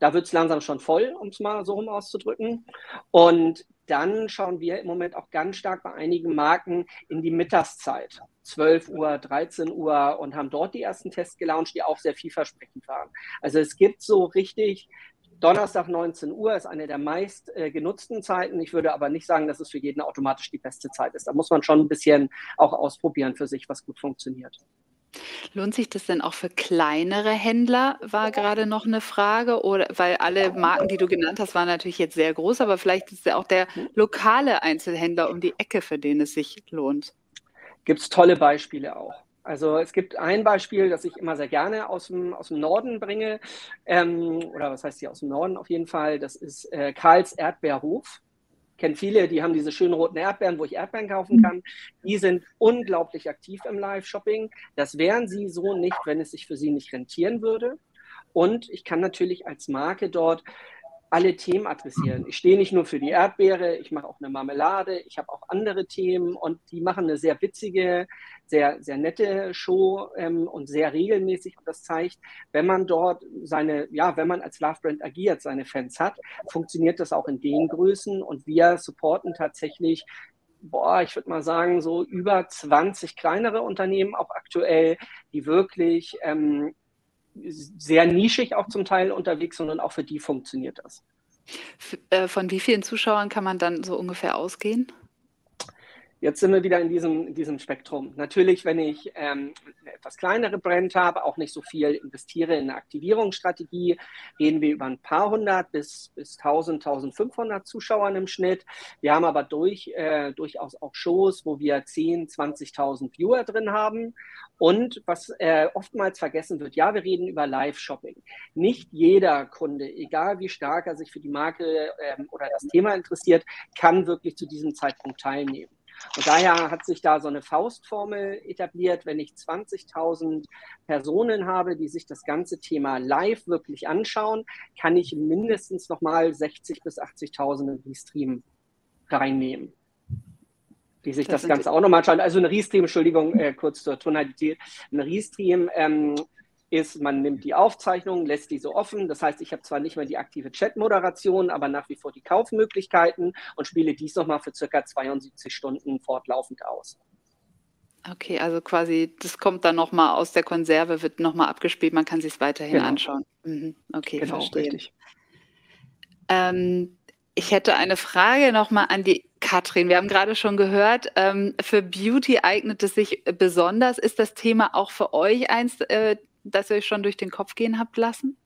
Da wird es langsam schon voll, um es mal so rum auszudrücken. Und dann schauen wir im Moment auch ganz stark bei einigen Marken in die Mittagszeit. 12 Uhr, 13 Uhr und haben dort die ersten Tests gelauncht, die auch sehr vielversprechend waren. Also es gibt so richtig, Donnerstag 19 Uhr ist eine der meist äh, genutzten Zeiten. Ich würde aber nicht sagen, dass es für jeden automatisch die beste Zeit ist. Da muss man schon ein bisschen auch ausprobieren für sich, was gut funktioniert. Lohnt sich das denn auch für kleinere Händler, war gerade noch eine Frage, oder weil alle Marken, die du genannt hast, waren natürlich jetzt sehr groß, aber vielleicht ist ja auch der lokale Einzelhändler um die Ecke, für den es sich lohnt. Gibt es tolle Beispiele auch. Also es gibt ein Beispiel, das ich immer sehr gerne aus dem, aus dem Norden bringe, ähm, oder was heißt hier aus dem Norden auf jeden Fall, das ist äh, Karls Erdbeerhof kenne viele, die haben diese schönen roten Erdbeeren, wo ich Erdbeeren kaufen kann. Die sind unglaublich aktiv im Live-Shopping. Das wären sie so nicht, wenn es sich für sie nicht rentieren würde. Und ich kann natürlich als Marke dort alle Themen adressieren. Ich stehe nicht nur für die Erdbeere, ich mache auch eine Marmelade, ich habe auch andere Themen und die machen eine sehr witzige, sehr, sehr nette Show ähm, und sehr regelmäßig. Und das zeigt, wenn man dort seine, ja, wenn man als Love Brand agiert, seine Fans hat, funktioniert das auch in den Größen und wir supporten tatsächlich boah, ich würde mal sagen, so über 20 kleinere Unternehmen auch aktuell, die wirklich ähm, sehr nischig auch zum Teil unterwegs und auch für die funktioniert das. Äh, von wie vielen Zuschauern kann man dann so ungefähr ausgehen? Jetzt sind wir wieder in diesem, diesem Spektrum. Natürlich, wenn ich ähm, eine etwas kleinere Brand habe, auch nicht so viel investiere in eine Aktivierungsstrategie, reden wir über ein paar hundert bis, bis 1000, 1500 Zuschauern im Schnitt. Wir haben aber durch, äh, durchaus auch Shows, wo wir 10, 20.000 Viewer drin haben. Und was äh, oftmals vergessen wird, ja, wir reden über Live-Shopping. Nicht jeder Kunde, egal wie stark er sich für die Marke ähm, oder das Thema interessiert, kann wirklich zu diesem Zeitpunkt teilnehmen. Und daher hat sich da so eine Faustformel etabliert. Wenn ich 20.000 Personen habe, die sich das ganze Thema live wirklich anschauen, kann ich mindestens nochmal 60.000 bis 80.000 streamen. reinnehmen, die sich das, das Ganze auch nochmal anschauen. Also ein Restream, Entschuldigung, äh, kurz zur Tonalität. Ein Restream ähm, ist, man nimmt die Aufzeichnung, lässt die so offen. Das heißt, ich habe zwar nicht mehr die aktive Chat-Moderation, aber nach wie vor die Kaufmöglichkeiten und spiele dies nochmal für circa 72 Stunden fortlaufend aus. Okay, also quasi, das kommt dann nochmal aus der Konserve, wird nochmal abgespielt, man kann sich es weiterhin genau. anschauen. Mhm. Okay, genau, verstehe. Richtig. Ähm, ich hätte eine Frage nochmal an die Katrin. Wir haben gerade schon gehört, ähm, für Beauty eignet es sich besonders. Ist das Thema auch für euch eins, äh, das ihr euch schon durch den Kopf gehen habt lassen?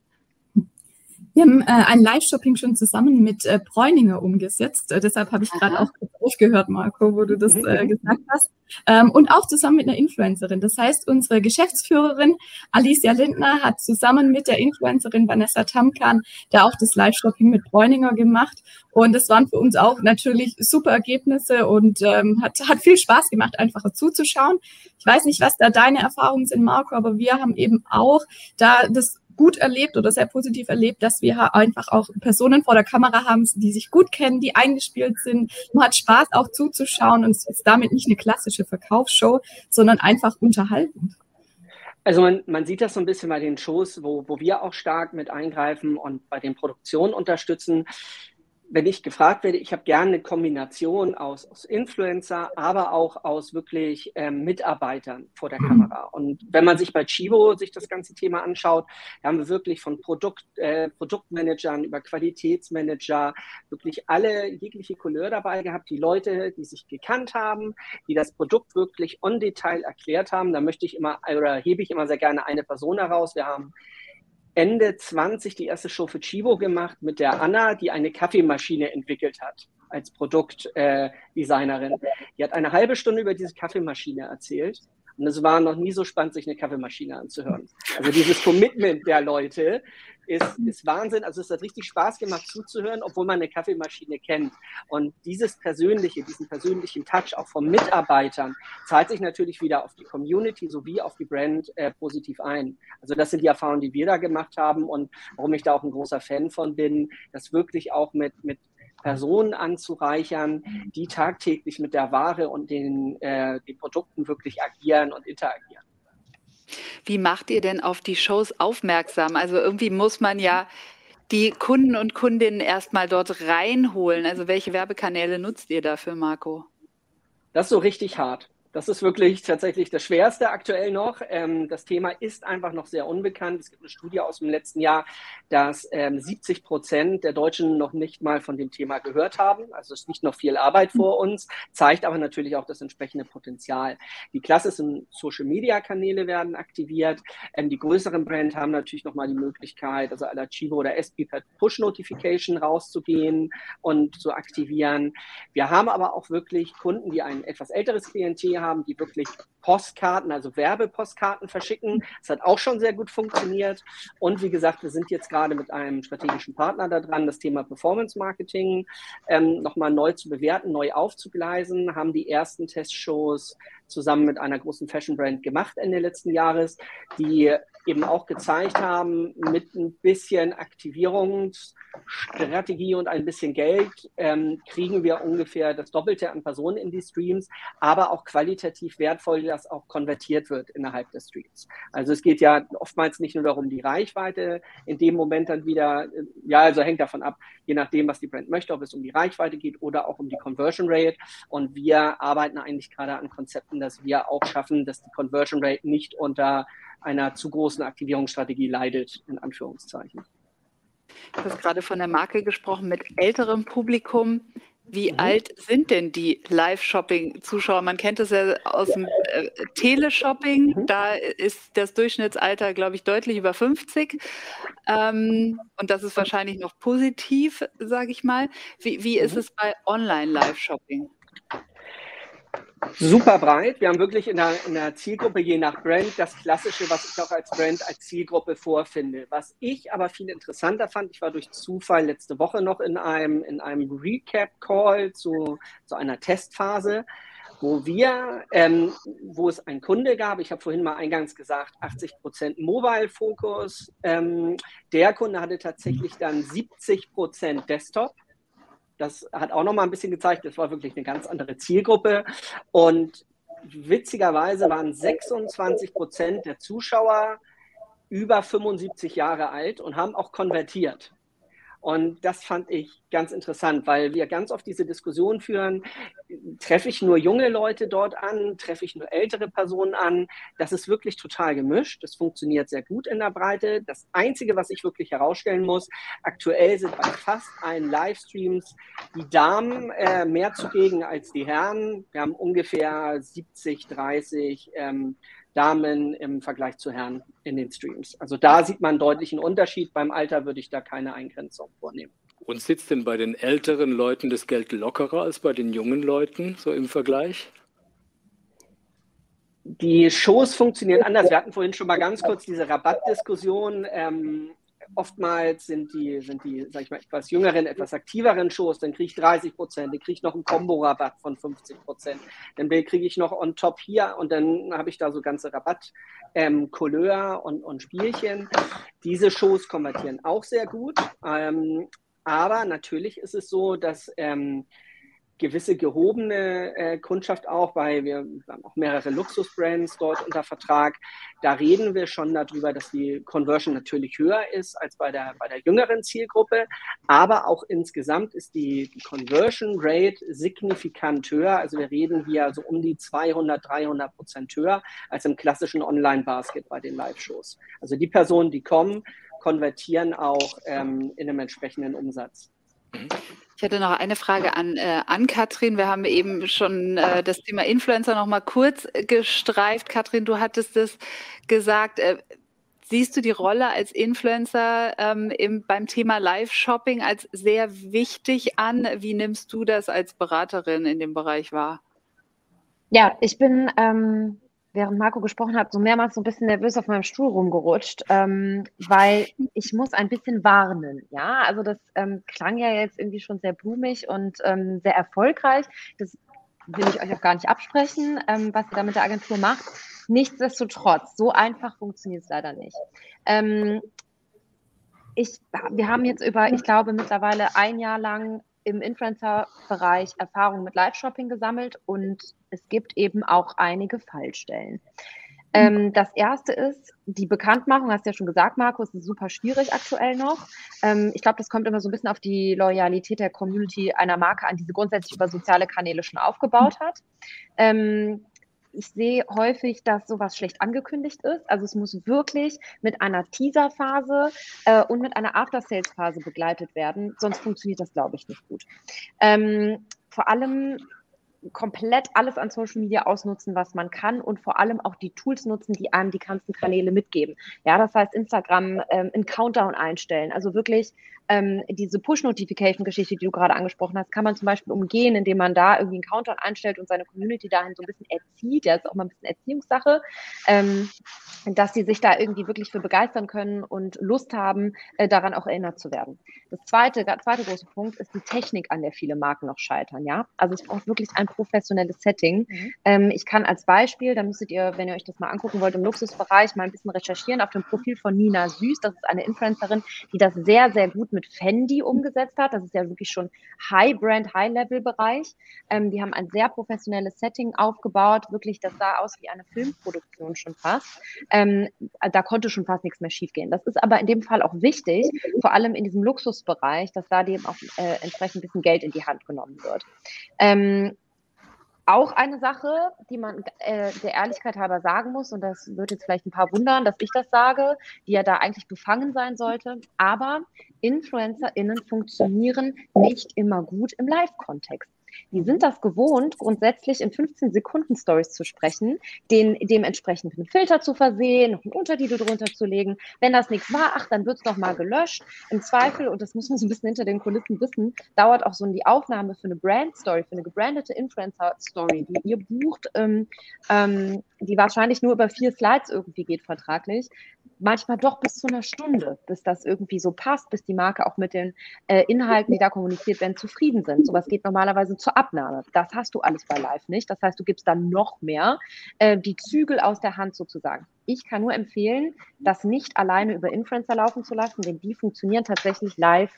Wir haben äh, ein Live-Shopping schon zusammen mit äh, Bräuninger umgesetzt. Äh, deshalb habe ich gerade auch aufgehört, Marco, wo du das äh, gesagt hast. Ähm, und auch zusammen mit einer Influencerin. Das heißt, unsere Geschäftsführerin Alicia Lindner hat zusammen mit der Influencerin Vanessa Tamkan da auch das Live-Shopping mit Bräuninger gemacht. Und das waren für uns auch natürlich super Ergebnisse und ähm, hat, hat viel Spaß gemacht, einfach zuzuschauen. Ich weiß nicht, was da deine Erfahrungen sind, Marco, aber wir haben eben auch da das gut erlebt oder sehr positiv erlebt, dass wir einfach auch Personen vor der Kamera haben, die sich gut kennen, die eingespielt sind. Man hat Spaß auch zuzuschauen und es ist damit nicht eine klassische Verkaufsshow, sondern einfach unterhaltend. Also man, man sieht das so ein bisschen bei den Shows, wo, wo wir auch stark mit eingreifen und bei den Produktionen unterstützen wenn ich gefragt werde, ich habe gerne eine Kombination aus, aus Influencer, aber auch aus wirklich ähm, Mitarbeitern vor der mhm. Kamera. Und wenn man sich bei Chibo sich das ganze Thema anschaut, da haben wir wirklich von Produkt, äh, Produktmanagern über Qualitätsmanager wirklich alle jegliche Couleur dabei gehabt. Die Leute, die sich gekannt haben, die das Produkt wirklich on Detail erklärt haben. Da möchte ich immer oder hebe ich immer sehr gerne eine Person heraus. Wir haben Ende 20 die erste Show für Chivo gemacht mit der Anna, die eine Kaffeemaschine entwickelt hat als Produktdesignerin. Äh, die hat eine halbe Stunde über diese Kaffeemaschine erzählt. Und es war noch nie so spannend, sich eine Kaffeemaschine anzuhören. Also dieses Commitment der Leute ist, ist Wahnsinn. Also es hat richtig Spaß gemacht zuzuhören, obwohl man eine Kaffeemaschine kennt. Und dieses Persönliche, diesen persönlichen Touch auch von Mitarbeitern zahlt sich natürlich wieder auf die Community sowie auf die Brand äh, positiv ein. Also das sind die Erfahrungen, die wir da gemacht haben und warum ich da auch ein großer Fan von bin, das wirklich auch mit, mit Personen anzureichern, die tagtäglich mit der Ware und den, äh, den Produkten wirklich agieren und interagieren. Wie macht ihr denn auf die Shows aufmerksam? Also irgendwie muss man ja die Kunden und Kundinnen erstmal dort reinholen. Also welche Werbekanäle nutzt ihr dafür, Marco? Das ist so richtig hart. Das ist wirklich tatsächlich das Schwerste aktuell noch. Ähm, das Thema ist einfach noch sehr unbekannt. Es gibt eine Studie aus dem letzten Jahr, dass ähm, 70 Prozent der Deutschen noch nicht mal von dem Thema gehört haben. Also es liegt noch viel Arbeit vor uns, zeigt aber natürlich auch das entsprechende Potenzial. Die klassischen Social-Media-Kanäle werden aktiviert. Ähm, die größeren Brands haben natürlich nochmal die Möglichkeit, also aller Chivo oder SP per Push-Notification rauszugehen und zu aktivieren. Wir haben aber auch wirklich Kunden, die ein etwas älteres Klientel haben, die wirklich Postkarten, also Werbepostkarten verschicken. Das hat auch schon sehr gut funktioniert. Und wie gesagt, wir sind jetzt gerade mit einem strategischen Partner da dran, das Thema Performance Marketing ähm, nochmal neu zu bewerten, neu aufzugleisen, haben die ersten Testshows zusammen mit einer großen Fashion Brand gemacht Ende letzten Jahres, die eben auch gezeigt haben, mit ein bisschen Aktivierungsstrategie und ein bisschen Geld ähm, kriegen wir ungefähr das Doppelte an Personen in die Streams, aber auch qualitativ wertvoll, dass auch konvertiert wird innerhalb des Streams. Also es geht ja oftmals nicht nur darum, die Reichweite in dem Moment dann wieder, äh, ja, also hängt davon ab, je nachdem, was die Brand möchte, ob es um die Reichweite geht oder auch um die Conversion Rate. Und wir arbeiten eigentlich gerade an Konzepten, dass wir auch schaffen, dass die Conversion Rate nicht unter einer zu großen Aktivierungsstrategie leidet, in Anführungszeichen. Du hast gerade von der Marke gesprochen mit älterem Publikum. Wie mhm. alt sind denn die Live-Shopping-Zuschauer? Man kennt es ja aus dem äh, Teleshopping. Mhm. Da ist das Durchschnittsalter, glaube ich, deutlich über 50. Ähm, und das ist wahrscheinlich noch positiv, sage ich mal. Wie, wie ist mhm. es bei Online-Live-Shopping? Super breit. Wir haben wirklich in der, in der, Zielgruppe je nach Brand das Klassische, was ich auch als Brand als Zielgruppe vorfinde. Was ich aber viel interessanter fand, ich war durch Zufall letzte Woche noch in einem, in einem Recap-Call zu, zu einer Testphase, wo wir, ähm, wo es einen Kunde gab, ich habe vorhin mal eingangs gesagt, 80 Prozent Mobile-Fokus. Ähm, der Kunde hatte tatsächlich dann 70 Prozent Desktop Das hat auch nochmal ein bisschen gezeigt, das war wirklich eine ganz andere Zielgruppe. Und witzigerweise waren 26 Prozent der Zuschauer über 75 Jahre alt und haben auch konvertiert. Und das fand ich ganz interessant, weil wir ganz oft diese Diskussion führen, treffe ich nur junge Leute dort an, treffe ich nur ältere Personen an. Das ist wirklich total gemischt. Das funktioniert sehr gut in der Breite. Das Einzige, was ich wirklich herausstellen muss, aktuell sind bei fast allen Livestreams die Damen äh, mehr zugegen als die Herren. Wir haben ungefähr 70, 30 ähm, Damen im Vergleich zu Herren in den Streams. Also da sieht man einen deutlichen Unterschied. Beim Alter würde ich da keine Eingrenzung vornehmen. Und sitzt denn bei den älteren Leuten das Geld lockerer als bei den jungen Leuten, so im Vergleich? Die Shows funktionieren anders. Wir hatten vorhin schon mal ganz kurz diese Rabattdiskussion. Ähm, oftmals sind die, sind die, sag ich mal, etwas jüngeren, etwas aktiveren Shows, dann kriege ich 30 Prozent, dann kriege ich noch einen Kombo-Rabatt von 50 Prozent, dann kriege ich noch on top hier und dann habe ich da so ganze Rabatt, ähm, Couleur und, und Spielchen. Diese Shows konvertieren auch sehr gut, ähm, aber natürlich ist es so, dass ähm, gewisse gehobene äh, Kundschaft auch, weil wir haben auch mehrere Luxusbrands dort unter Vertrag. Da reden wir schon darüber, dass die Conversion natürlich höher ist als bei der, bei der jüngeren Zielgruppe. Aber auch insgesamt ist die, die Conversion Rate signifikant höher. Also wir reden hier so um die 200, 300 Prozent höher als im klassischen Online-Basket bei den Live-Shows. Also die Personen, die kommen, konvertieren auch ähm, in einem entsprechenden Umsatz. Ich hätte noch eine Frage an, äh, an Katrin. Wir haben eben schon äh, das Thema Influencer noch mal kurz gestreift. Katrin, du hattest es gesagt. Äh, siehst du die Rolle als Influencer ähm, im, beim Thema Live-Shopping als sehr wichtig an? Wie nimmst du das als Beraterin in dem Bereich wahr? Ja, ich bin ähm, während Marco gesprochen hat, so mehrmals so ein bisschen nervös auf meinem Stuhl rumgerutscht, ähm, weil ich muss ein bisschen warnen. Ja, also das ähm, klang ja jetzt irgendwie schon sehr blumig und ähm, sehr erfolgreich. Das will ich euch auch gar nicht absprechen, ähm, was ihr da mit der Agentur macht. Nichtsdestotrotz, so einfach funktioniert es leider nicht. Ähm, ich, wir haben jetzt über, ich glaube, mittlerweile ein Jahr lang im Influencer-Bereich Erfahrung mit Live-Shopping gesammelt und es gibt eben auch einige Fallstellen. Ähm, das erste ist, die Bekanntmachung, hast du ja schon gesagt, Markus, ist super schwierig aktuell noch. Ähm, ich glaube, das kommt immer so ein bisschen auf die Loyalität der Community einer Marke an, die sie grundsätzlich über soziale Kanäle schon aufgebaut hat. Ähm, ich sehe häufig, dass sowas schlecht angekündigt ist. Also es muss wirklich mit einer Teaser-Phase äh, und mit einer After-Sales-Phase begleitet werden, sonst funktioniert das, glaube ich, nicht gut. Ähm, vor allem komplett alles an Social Media ausnutzen, was man kann und vor allem auch die Tools nutzen, die einem die ganzen Kanäle mitgeben. Ja, das heißt Instagram ähm, einen Countdown einstellen. Also wirklich ähm, diese Push-Notification-Geschichte, die du gerade angesprochen hast, kann man zum Beispiel umgehen, indem man da irgendwie einen Countdown einstellt und seine Community dahin so ein bisschen erzieht. Ja, ist auch mal ein bisschen Erziehungssache, ähm, dass sie sich da irgendwie wirklich für begeistern können und Lust haben, äh, daran auch erinnert zu werden. Das zweite, zweite große Punkt ist die Technik, an der viele Marken noch scheitern. Ja, also es braucht wirklich ein professionelles Setting. Mhm. Ähm, ich kann als Beispiel, da müsstet ihr, wenn ihr euch das mal angucken wollt, im Luxusbereich mal ein bisschen recherchieren auf dem Profil von Nina Süß. Das ist eine Influencerin, die das sehr, sehr gut mit Fendi umgesetzt hat. Das ist ja wirklich schon High-Brand, High-Level-Bereich. Ähm, die haben ein sehr professionelles Setting aufgebaut. Wirklich, das sah aus wie eine Filmproduktion schon fast. Ähm, da konnte schon fast nichts mehr schiefgehen. Das ist aber in dem Fall auch wichtig, vor allem in diesem Luxusbereich, dass da dem auch äh, entsprechend ein bisschen Geld in die Hand genommen wird. Ähm, auch eine Sache, die man äh, der Ehrlichkeit halber sagen muss, und das wird jetzt vielleicht ein paar wundern, dass ich das sage, die ja da eigentlich befangen sein sollte, aber InfluencerInnen funktionieren nicht immer gut im Live-Kontext. Die sind das gewohnt, grundsätzlich in 15 Sekunden Stories zu sprechen, den dementsprechend einen Filter zu versehen, noch einen Untertitel drunter zu legen. Wenn das nichts war, ach, dann wird es noch mal gelöscht. Im Zweifel, und das muss man so ein bisschen hinter den Kulissen wissen, dauert auch so die Aufnahme für eine Brand-Story, für eine gebrandete Influencer-Story, die ihr bucht, ähm, ähm, die wahrscheinlich nur über vier Slides irgendwie geht vertraglich, manchmal doch bis zu einer Stunde, bis das irgendwie so passt, bis die Marke auch mit den äh, Inhalten, die da kommuniziert werden, zufrieden sind. Sowas geht normalerweise zur Abnahme. Das hast du alles bei Live nicht. Das heißt, du gibst dann noch mehr äh, die Zügel aus der Hand sozusagen. Ich kann nur empfehlen, das nicht alleine über Influencer laufen zu lassen, denn die funktionieren tatsächlich live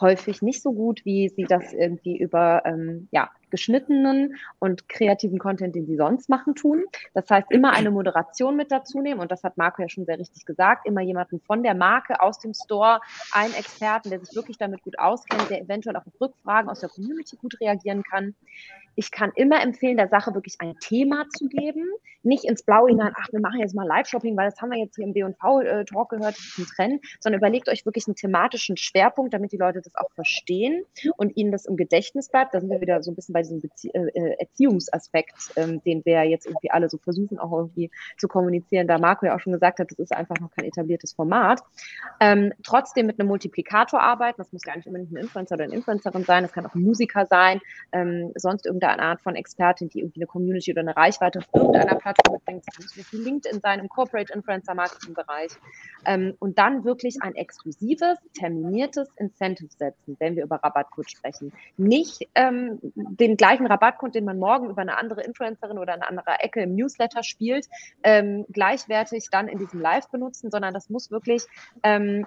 häufig nicht so gut, wie sie das irgendwie über ähm, ja, geschnittenen und kreativen Content, den sie sonst machen, tun. Das heißt, immer eine Moderation mit dazu nehmen und das hat Marco ja schon sehr richtig gesagt, immer jemanden von der Marke aus dem Store, einen Experten, der sich wirklich damit gut auskennt, der eventuell auch auf Rückfragen aus der Community gut reagieren kann. Ich kann immer empfehlen, der Sache wirklich ein Thema zu geben, nicht ins Blaue hinein, ach, wir machen jetzt mal Live-Shopping, weil das haben wir jetzt hier im B&V-Talk gehört, das ist ein Trend, sondern überlegt euch wirklich einen thematischen Schwerpunkt, damit die Leute das auch verstehen und ihnen das im Gedächtnis bleibt. Da sind wir wieder so ein bisschen bei diesem Bezie äh, äh, Erziehungsaspekt, ähm, den wir jetzt irgendwie alle so versuchen, auch irgendwie zu kommunizieren. Da Marco ja auch schon gesagt hat, das ist einfach noch kein etabliertes Format. Ähm, trotzdem mit einem Multiplikator arbeiten, das muss gar nicht unbedingt ein Influencer oder eine Influencerin sein, das kann auch ein Musiker sein, ähm, sonst irgendeine Art von Expertin, die irgendwie eine Community oder eine Reichweite auf irgendeiner Plattform mitbringt. Das kann nicht LinkedIn sein, im Corporate Influencer Marketing Bereich. Ähm, und dann wirklich ein exklusives, terminiertes Incentive setzen, wenn wir über Rabattcode sprechen. Nicht ähm, den gleichen Rabattcode, den man morgen über eine andere Influencerin oder eine andere Ecke im Newsletter spielt, ähm, gleichwertig dann in diesem Live benutzen, sondern das muss wirklich ähm,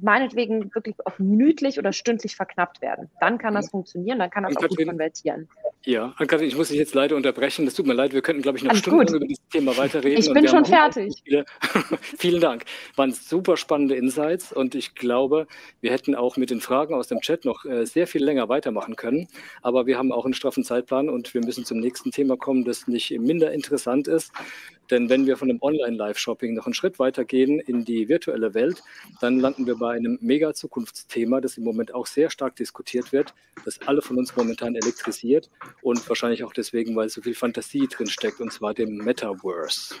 meinetwegen wirklich auf minütlich oder stündlich verknappt werden. Dann kann das funktionieren, dann kann das auch gut konvertieren. Ja, Ann-Kathrin, ich muss dich jetzt leider unterbrechen. Das tut mir leid, wir könnten, glaube ich, noch Stunden über dieses Thema weiterreden. Ich bin schon fertig. Viele, vielen Dank. Waren super spannende Insights und ich glaube, wir hätten auch mit den Fragen aus dem Chat noch äh, sehr viel länger weitermachen können. Aber wir haben auch einen straffen Zeitplan und wir müssen zum nächsten Thema kommen, das nicht minder interessant ist. Denn wenn wir von dem Online-Live-Shopping noch einen Schritt weiter gehen in die virtuelle Welt, dann landen wir bei einem Mega-Zukunftsthema, das im Moment auch sehr stark diskutiert wird, das alle von uns momentan elektrisiert und wahrscheinlich auch deswegen, weil so viel Fantasie drin steckt, und zwar dem Metaverse.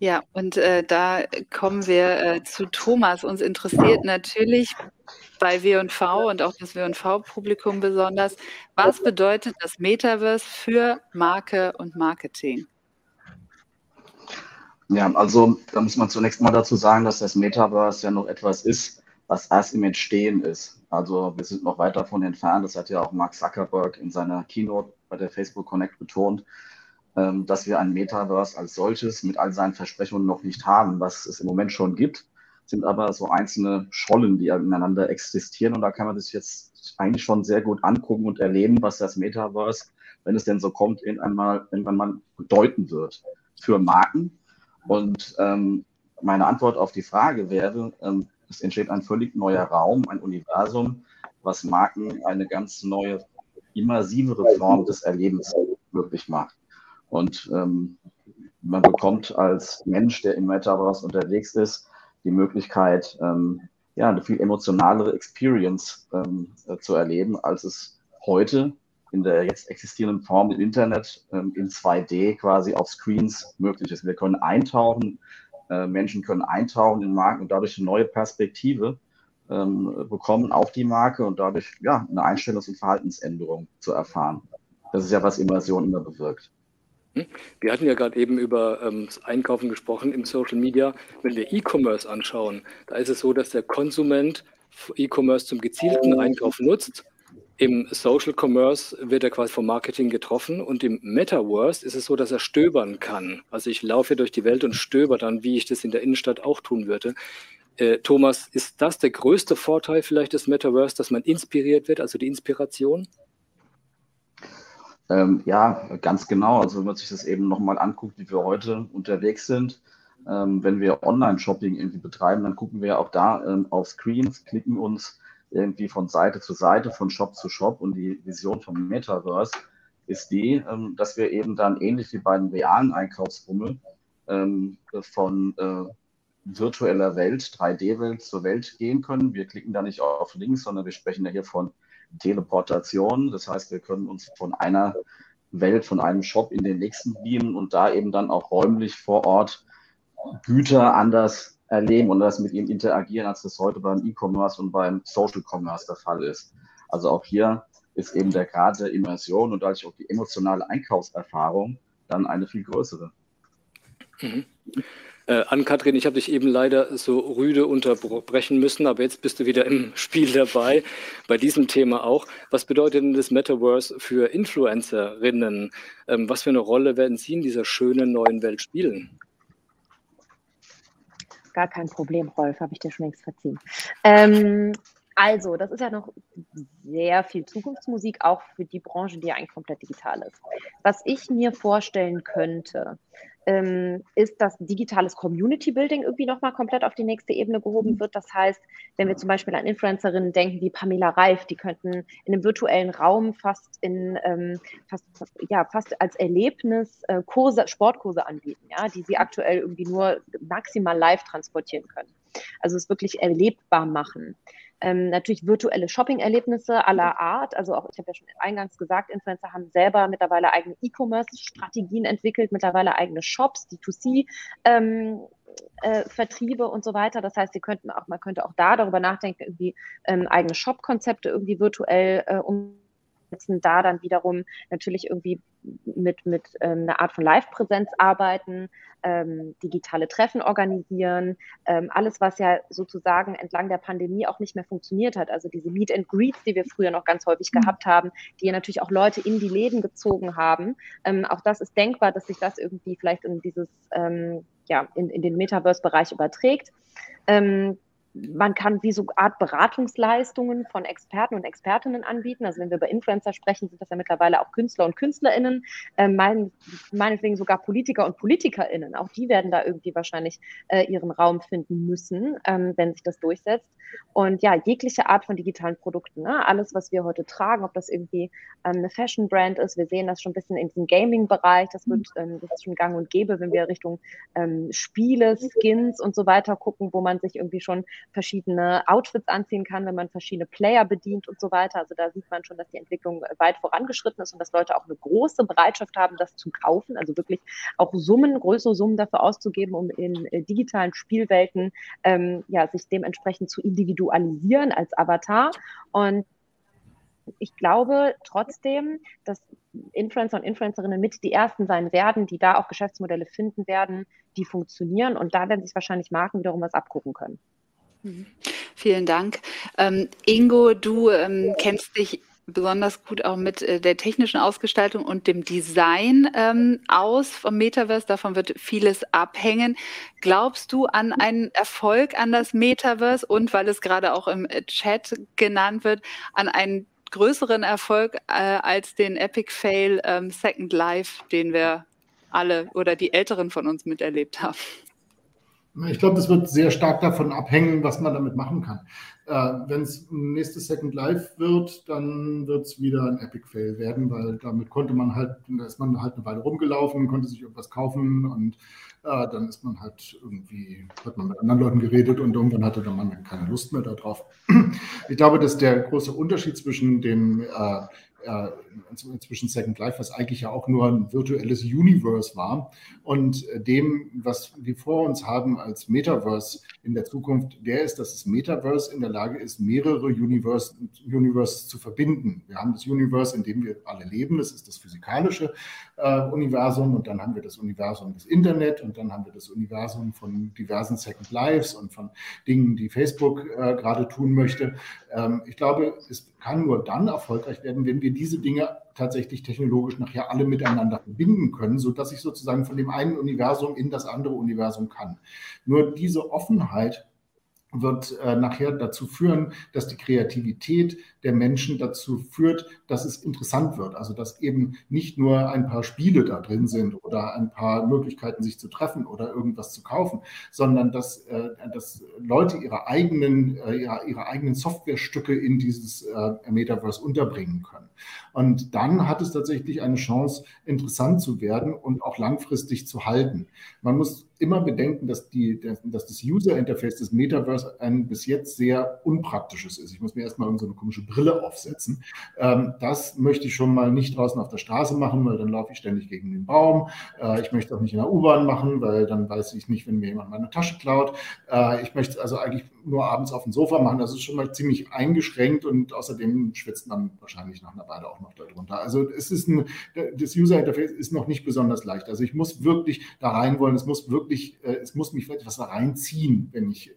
Ja, und äh, da kommen wir äh, zu Thomas. Uns interessiert natürlich bei W&V und auch das W&V-Publikum besonders, was bedeutet das Metaverse für Marke und Marketing? Ja, also da muss man zunächst mal dazu sagen, dass das Metaverse ja noch etwas ist, was erst im Entstehen ist. Also wir sind noch weit davon entfernt, das hat ja auch Mark Zuckerberg in seiner Keynote bei der Facebook Connect betont, ähm, dass wir ein Metaverse als solches mit all seinen Versprechungen noch nicht haben. Was es im Moment schon gibt, sind aber so einzelne Schollen, die ineinander existieren. Und da kann man sich jetzt eigentlich schon sehr gut angucken und erleben, was das Metaverse, wenn es denn so kommt, irgendwann mal, irgendwann mal bedeuten wird für Marken, und ähm, meine Antwort auf die Frage wäre, ähm, es entsteht ein völlig neuer Raum, ein Universum, was Marken eine ganz neue, immersivere Form des Erlebens möglich macht. Und ähm, man bekommt als Mensch, der im Metaverse unterwegs ist, die Möglichkeit, ähm, ja, eine viel emotionalere Experience ähm, äh, zu erleben, als es heute in der jetzt existierenden Form im Internet ähm, in 2D quasi auf Screens möglich ist. Wir können eintauchen, äh, Menschen können eintauchen in Marken und dadurch eine neue Perspektive ähm, bekommen auf die Marke und dadurch ja, eine Einstellungs- und Verhaltensänderung zu erfahren. Das ist ja, was Immersion immer bewirkt. Hm? Wir hatten ja gerade eben über ähm, das Einkaufen gesprochen im Social Media. Wenn wir E-Commerce anschauen, da ist es so, dass der Konsument E-Commerce zum gezielten Einkauf nutzt im Social Commerce wird er quasi vom Marketing getroffen und im Metaverse ist es so, dass er stöbern kann. Also ich laufe durch die Welt und stöber dann, wie ich das in der Innenstadt auch tun würde. Äh, Thomas, ist das der größte Vorteil vielleicht des Metaverse, dass man inspiriert wird, also die Inspiration? Ähm, ja, ganz genau. Also wenn man sich das eben nochmal anguckt, wie wir heute unterwegs sind, ähm, wenn wir Online-Shopping irgendwie betreiben, dann gucken wir auch da ähm, auf Screens, klicken uns irgendwie von Seite zu Seite, von Shop zu Shop. Und die Vision vom Metaverse ist die, ähm, dass wir eben dann ähnlich wie bei den realen Einkaufsbummel ähm, von äh, virtueller Welt, 3D-Welt zur Welt gehen können. Wir klicken da nicht auf Links, sondern wir sprechen ja hier von Teleportation. Das heißt, wir können uns von einer Welt, von einem Shop in den nächsten beamen und da eben dann auch räumlich vor Ort Güter anders erleben und das mit ihm interagieren, als das heute beim E-Commerce und beim Social Commerce der Fall ist. Also auch hier ist eben der Grad der Immersion und dadurch auch die emotionale Einkaufserfahrung dann eine viel größere. Mhm. Äh, Ann-Kathrin, ich habe dich eben leider so rüde unterbrechen müssen, aber jetzt bist du wieder im Spiel dabei, bei diesem Thema auch. Was bedeutet denn das Metaverse für Influencerinnen? Ähm, was für eine Rolle werden sie in dieser schönen neuen Welt spielen? Gar kein Problem, Rolf, habe ich dir schon längst verziehen. Ähm, Also, das ist ja noch sehr viel Zukunftsmusik, auch für die Branche, die ja eigentlich komplett digital ist. Was ich mir vorstellen könnte, ähm, ist, dass digitales Community Building irgendwie nochmal komplett auf die nächste Ebene gehoben wird. Das heißt, wenn wir zum Beispiel an Influencerinnen denken wie Pamela Reif, die könnten in einem virtuellen Raum fast in ähm, fast, ja, fast als Erlebnis äh, Kurse, Sportkurse anbieten, ja, die sie aktuell irgendwie nur maximal live transportieren können. Also es wirklich erlebbar machen. Ähm, natürlich virtuelle Shopping-Erlebnisse aller Art. Also auch, ich habe ja schon eingangs gesagt, Influencer haben selber mittlerweile eigene E-Commerce-Strategien entwickelt, mittlerweile eigene Shops, D2C. Ähm, äh, Vertriebe und so weiter. Das heißt, sie könnten auch, man könnte auch da darüber nachdenken, irgendwie ähm, eigene Shop-Konzepte irgendwie virtuell äh, um setzen, da dann wiederum natürlich irgendwie mit, mit ähm, einer Art von Live-Präsenz arbeiten, ähm, digitale Treffen organisieren, ähm, alles, was ja sozusagen entlang der Pandemie auch nicht mehr funktioniert hat. Also diese Meet and Greets, die wir früher noch ganz häufig mhm. gehabt haben, die ja natürlich auch Leute in die Läden gezogen haben. Ähm, auch das ist denkbar, dass sich das irgendwie vielleicht in dieses, ähm, ja, in, in den Metaverse-Bereich überträgt. Man kann wie so Art Beratungsleistungen von Experten und Expertinnen anbieten. Also wenn wir über Influencer sprechen, sind das ja mittlerweile auch Künstler und Künstlerinnen, äh, mein, meinetwegen sogar Politiker und Politikerinnen. Auch die werden da irgendwie wahrscheinlich äh, ihren Raum finden müssen, ähm, wenn sich das durchsetzt. Und ja, jegliche Art von digitalen Produkten, ne? alles, was wir heute tragen, ob das irgendwie ähm, eine Fashion-Brand ist, wir sehen das schon ein bisschen in diesem Gaming-Bereich, das wird, ähm, das ist schon gang und gäbe, wenn wir Richtung ähm, Spiele, Skins und so weiter gucken, wo man sich irgendwie schon verschiedene Outfits anziehen kann, wenn man verschiedene Player bedient und so weiter. Also da sieht man schon, dass die Entwicklung weit vorangeschritten ist und dass Leute auch eine große Bereitschaft haben, das zu kaufen, also wirklich auch Summen, größere Summen dafür auszugeben, um in äh, digitalen Spielwelten ähm, ja, sich dementsprechend zu individualisieren als Avatar. Und ich glaube trotzdem, dass Influencer und Influencerinnen mit die ersten sein werden, die da auch Geschäftsmodelle finden werden, die funktionieren. Und da werden sich wahrscheinlich Marken wiederum was abgucken können. Vielen Dank. Ähm, Ingo, du ähm, kennst dich besonders gut auch mit äh, der technischen Ausgestaltung und dem Design ähm, aus vom Metaverse. Davon wird vieles abhängen. Glaubst du an einen Erfolg an das Metaverse und, weil es gerade auch im äh, Chat genannt wird, an einen größeren Erfolg äh, als den Epic Fail ähm, Second Life, den wir alle oder die Älteren von uns miterlebt haben? Ich glaube, das wird sehr stark davon abhängen, was man damit machen kann. Äh, Wenn es nächstes Second Life wird, dann wird es wieder ein Epic Fail werden, weil damit konnte man halt, da ist man halt eine Weile rumgelaufen, konnte sich irgendwas kaufen und äh, dann ist man halt irgendwie, hat man mit anderen Leuten geredet und irgendwann hatte dann man keine Lust mehr darauf. Ich glaube, dass der große Unterschied zwischen dem äh, äh, inzwischen Second Life, was eigentlich ja auch nur ein virtuelles Universe war, und dem, was wir vor uns haben als Metaverse in der Zukunft, der ist, dass das Metaverse in der Lage ist, mehrere Universe, Universes zu verbinden. Wir haben das Universe, in dem wir alle leben, das ist das physikalische äh, Universum, und dann haben wir das Universum des Internet, und dann haben wir das Universum von diversen Second Lives und von Dingen, die Facebook äh, gerade tun möchte. Ähm, ich glaube, es kann nur dann erfolgreich werden, wenn wir diese Dinge tatsächlich technologisch nachher alle miteinander verbinden können, sodass ich sozusagen von dem einen Universum in das andere Universum kann. Nur diese Offenheit wird äh, nachher dazu führen, dass die Kreativität der Menschen dazu führt, dass es interessant wird. Also dass eben nicht nur ein paar Spiele da drin sind oder ein paar Möglichkeiten, sich zu treffen oder irgendwas zu kaufen, sondern dass, äh, dass Leute ihre eigenen, äh, ihre, ihre eigenen Softwarestücke in dieses äh, Metaverse unterbringen können. Und dann hat es tatsächlich eine Chance, interessant zu werden und auch langfristig zu halten. Man muss immer bedenken, dass, die, dass das User-Interface des Metaverse ein bis jetzt sehr unpraktisches ist. Ich muss mir erstmal so eine komische Brille aufsetzen. Ähm, das möchte ich schon mal nicht draußen auf der Straße machen, weil dann laufe ich ständig gegen den Baum. Äh, ich möchte auch nicht in der U-Bahn machen, weil dann weiß ich nicht, wenn mir jemand meine Tasche klaut. Äh, ich möchte also eigentlich nur abends auf dem Sofa machen. Das ist schon mal ziemlich eingeschränkt und außerdem schwitzt man wahrscheinlich nach einer Weile auch noch darunter. Also es ist ein, das User-Interface ist noch nicht besonders leicht. Also ich muss wirklich da rein wollen. Es muss wirklich, äh, es muss mich etwas reinziehen, wenn ich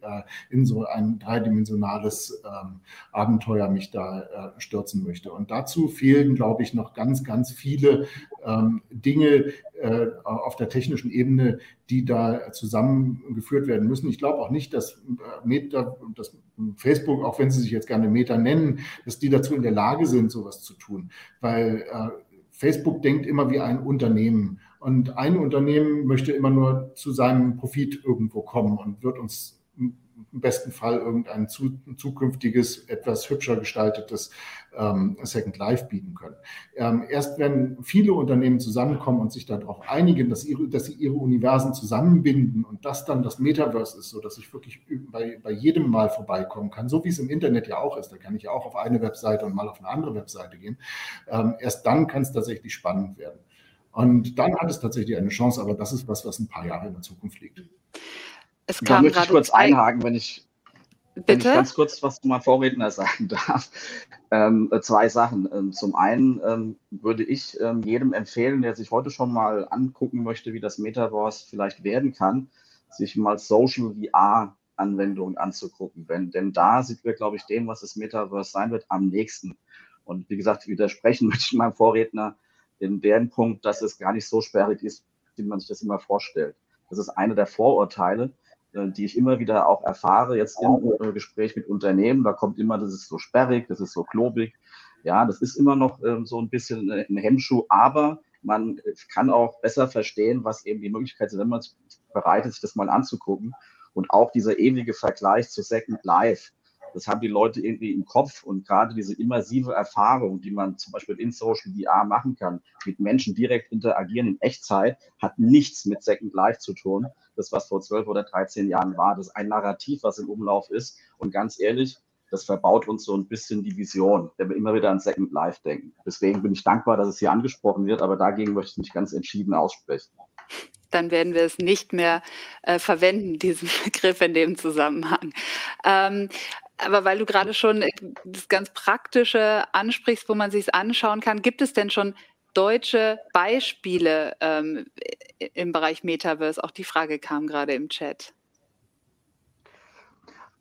in so ein dreidimensionales ähm, Abenteuer mich da äh, stürzen möchte. Und dazu fehlen, glaube ich, noch ganz, ganz viele ähm, Dinge äh, auf der technischen Ebene, die da zusammengeführt werden müssen. Ich glaube auch nicht, dass, äh, Meta, dass Facebook, auch wenn sie sich jetzt gerne Meta nennen, dass die dazu in der Lage sind, sowas zu tun. Weil äh, Facebook denkt immer wie ein Unternehmen. Und ein Unternehmen möchte immer nur zu seinem Profit irgendwo kommen und wird uns im besten Fall irgendein zu, zukünftiges, etwas hübscher gestaltetes ähm, Second Life bieten können. Ähm, erst wenn viele Unternehmen zusammenkommen und sich darauf einigen, dass, ihre, dass sie ihre Universen zusammenbinden und das dann das Metaverse ist, so dass ich wirklich bei, bei jedem Mal vorbeikommen kann, so wie es im Internet ja auch ist, da kann ich ja auch auf eine Webseite und mal auf eine andere Webseite gehen, ähm, erst dann kann es tatsächlich spannend werden. Und dann hat es tatsächlich eine Chance, aber das ist was, was ein paar Jahre in der Zukunft liegt. Es kam da möchte ich kurz einhaken, wenn ich, wenn ich ganz kurz was zu meinem Vorredner sagen darf. Ähm, äh, zwei Sachen. Ähm, zum einen ähm, würde ich ähm, jedem empfehlen, der sich heute schon mal angucken möchte, wie das Metaverse vielleicht werden kann, sich mal Social VR Anwendungen anzugucken. Wenn, denn da sind wir, glaube ich, dem, was das Metaverse sein wird, am nächsten. Und wie gesagt, widersprechen möchte ich meinem Vorredner in dem Punkt, dass es gar nicht so sperrig ist, wie man sich das immer vorstellt. Das ist eine der Vorurteile. Äh, die ich immer wieder auch erfahre, jetzt im äh, Gespräch mit Unternehmen. Da kommt immer, das ist so sperrig, das ist so klobig. Ja, das ist immer noch ähm, so ein bisschen ein Hemmschuh, aber man kann auch besser verstehen, was eben die Möglichkeit ist, wenn man bereit ist, sich das mal anzugucken. Und auch dieser ewige Vergleich zu Second Life, das haben die Leute irgendwie im Kopf und gerade diese immersive Erfahrung, die man zum Beispiel in Social VR machen kann, mit Menschen direkt interagieren in Echtzeit, hat nichts mit Second Life zu tun. Das, was vor zwölf oder 13 Jahren war, das ist ein Narrativ, was im Umlauf ist. Und ganz ehrlich, das verbaut uns so ein bisschen die Vision, wenn wir immer wieder an Second Life denken. Deswegen bin ich dankbar, dass es hier angesprochen wird, aber dagegen möchte ich mich ganz entschieden aussprechen dann werden wir es nicht mehr äh, verwenden, diesen Begriff in dem Zusammenhang. Ähm, aber weil du gerade schon äh, das ganz Praktische ansprichst, wo man sich es anschauen kann, gibt es denn schon deutsche Beispiele ähm, im Bereich Metaverse? Auch die Frage kam gerade im Chat.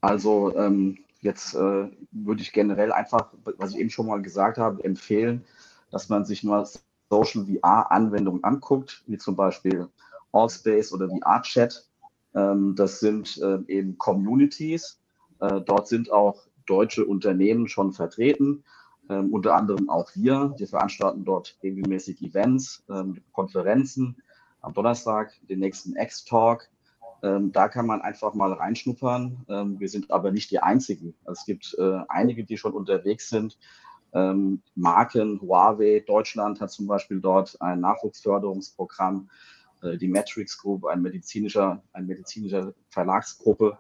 Also ähm, jetzt äh, würde ich generell einfach, was ich eben schon mal gesagt habe, empfehlen, dass man sich nur Social VR-Anwendungen anguckt, wie zum Beispiel Allspace oder VR-Chat. Ähm, das sind äh, eben Communities, dort sind auch deutsche Unternehmen schon vertreten, ähm, unter anderem auch wir. Wir veranstalten dort regelmäßig Events, ähm, Konferenzen. Am Donnerstag den nächsten X-Talk. Ähm, da kann man einfach mal reinschnuppern. Ähm, wir sind aber nicht die Einzigen. Also es gibt äh, einige, die schon unterwegs sind. Ähm, Marken, Huawei, Deutschland hat zum Beispiel dort ein Nachwuchsförderungsprogramm. Äh, die Matrix Group, ein medizinischer, eine medizinische Verlagsgruppe,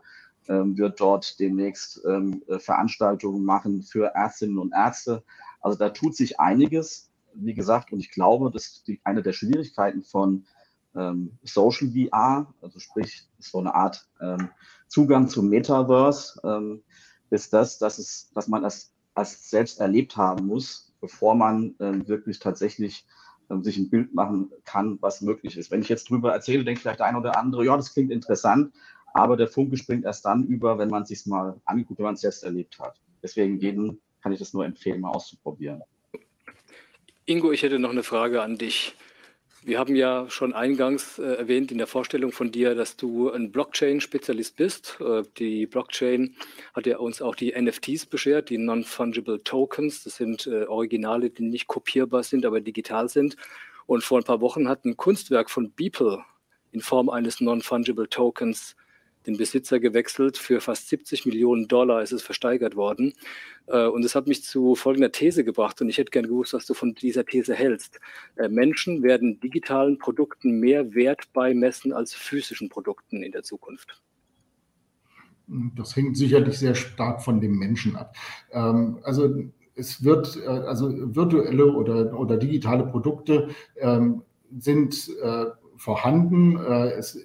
wird dort demnächst ähm, äh, Veranstaltungen machen für Ärztinnen und Ärzte. Also da tut sich einiges, wie gesagt, und ich glaube, dass die, eine der Schwierigkeiten von ähm, Social VR, also sprich so eine Art ähm, Zugang zum Metaverse, ähm, ist das, dass, es, dass man das als selbst erlebt haben muss, bevor man ähm, wirklich tatsächlich sich ein Bild machen kann, was möglich ist. Wenn ich jetzt drüber erzähle, denkt vielleicht der ein oder andere, ja, das klingt interessant, aber der Funke springt erst dann über, wenn man es sich mal anguckt, wenn man es selbst erlebt hat. Deswegen jedem kann ich das nur empfehlen, mal auszuprobieren. Ingo, ich hätte noch eine Frage an dich. Wir haben ja schon eingangs äh, erwähnt in der Vorstellung von dir, dass du ein Blockchain-Spezialist bist. Äh, die Blockchain hat ja uns auch die NFTs beschert, die Non-Fungible Tokens. Das sind äh, Originale, die nicht kopierbar sind, aber digital sind. Und vor ein paar Wochen hat ein Kunstwerk von Beeple in Form eines Non-Fungible Tokens den Besitzer gewechselt. Für fast 70 Millionen Dollar ist es versteigert worden. Äh, und es hat mich zu folgender These gebracht. Und ich hätte gerne gewusst, was du von dieser These hältst. Äh, Menschen werden digitalen Produkten mehr Wert beimessen als physischen Produkten in der Zukunft. Das hängt sicherlich sehr stark von dem Menschen ab. Ähm, also es wird, äh, also virtuelle oder, oder digitale Produkte ähm, sind vorhanden. Äh, es,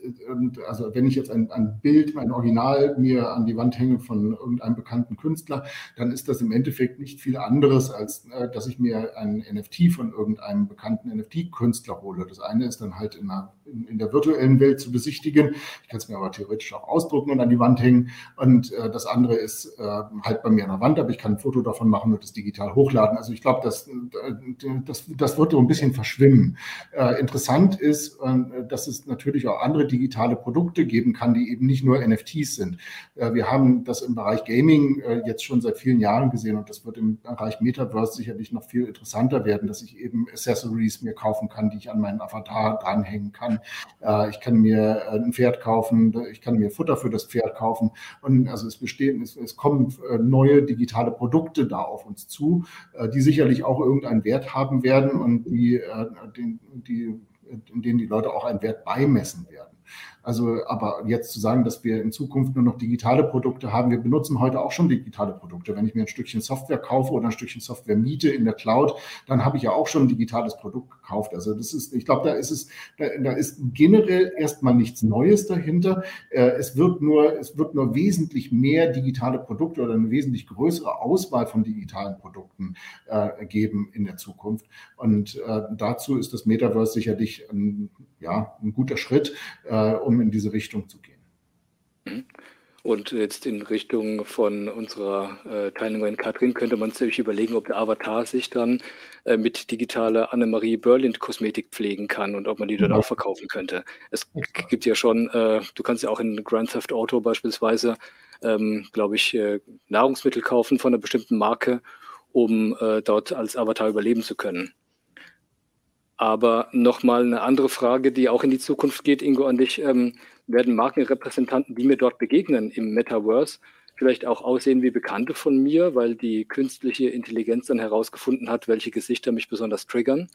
also wenn ich jetzt ein, ein, Bild, mein Original mir an die Wand hänge von irgendeinem bekannten Künstler, dann ist das im Endeffekt nicht viel anderes, als äh, dass ich mir ein NFT von irgendeinem bekannten NFT-Künstler hole. Das eine ist dann halt in einer in, in, der virtuellen Welt zu besichtigen. Ich kann es mir aber theoretisch auch ausdrucken und an die Wand hängen. Und äh, das andere ist äh, halt bei mir an der Wand, aber ich kann ein Foto davon machen und es digital hochladen. Also ich glaube, das, das, das wird so ein bisschen verschwimmen. Äh, interessant ist, äh, dass es natürlich auch andere digitale Produkte geben kann, die eben nicht nur NFTs sind. Äh, wir haben das im Bereich Gaming äh, jetzt schon seit vielen Jahren gesehen und das wird im Bereich Metaverse sicherlich noch viel interessanter werden, dass ich eben Accessories mir kaufen kann, die ich an meinen Avatar dranhängen kann. Äh, ich kann mir äh, ein Pferd kaufen, ich kann mir Futter für das Pferd kaufen und also es bestehen, es, es kommen äh, neue digitale Produkte da auf uns zu, die sicherlich auch irgendeinen Wert haben werden und die, die in denen die Leute auch einen Wert beimessen werden. Also, aber jetzt zu sagen, dass wir in Zukunft nur noch digitale Produkte haben, wir benutzen heute auch schon digitale Produkte. Wenn ich mir ein Stückchen Software kaufe oder ein Stückchen Software miete in der Cloud, dann habe ich ja auch schon ein digitales Produkt gekauft. Also das ist, ich glaube, da ist es, da, da ist generell erstmal nichts Neues dahinter. Äh, es wird nur, es wird nur wesentlich mehr digitale Produkte oder eine wesentlich größere Auswahl von digitalen Produkten äh, geben in der Zukunft. Und äh, dazu ist das Metaverse sicherlich ein, ja, ein guter Schritt, äh, um in diese Richtung zu gehen. Und jetzt in Richtung von unserer äh, Teilnehmerin Katrin könnte man sich überlegen, ob der Avatar sich dann äh, mit digitaler Annemarie Berlind Kosmetik pflegen kann und ob man die dort ja. auch verkaufen könnte. Es gibt ja schon, äh, du kannst ja auch in Grand Theft Auto beispielsweise, ähm, glaube ich, äh, Nahrungsmittel kaufen von einer bestimmten Marke, um äh, dort als Avatar überleben zu können. Aber nochmal eine andere Frage, die auch in die Zukunft geht, Ingo, an dich. Ähm, werden Markenrepräsentanten, die mir dort begegnen im Metaverse, vielleicht auch aussehen wie Bekannte von mir, weil die künstliche Intelligenz dann herausgefunden hat, welche Gesichter mich besonders triggern?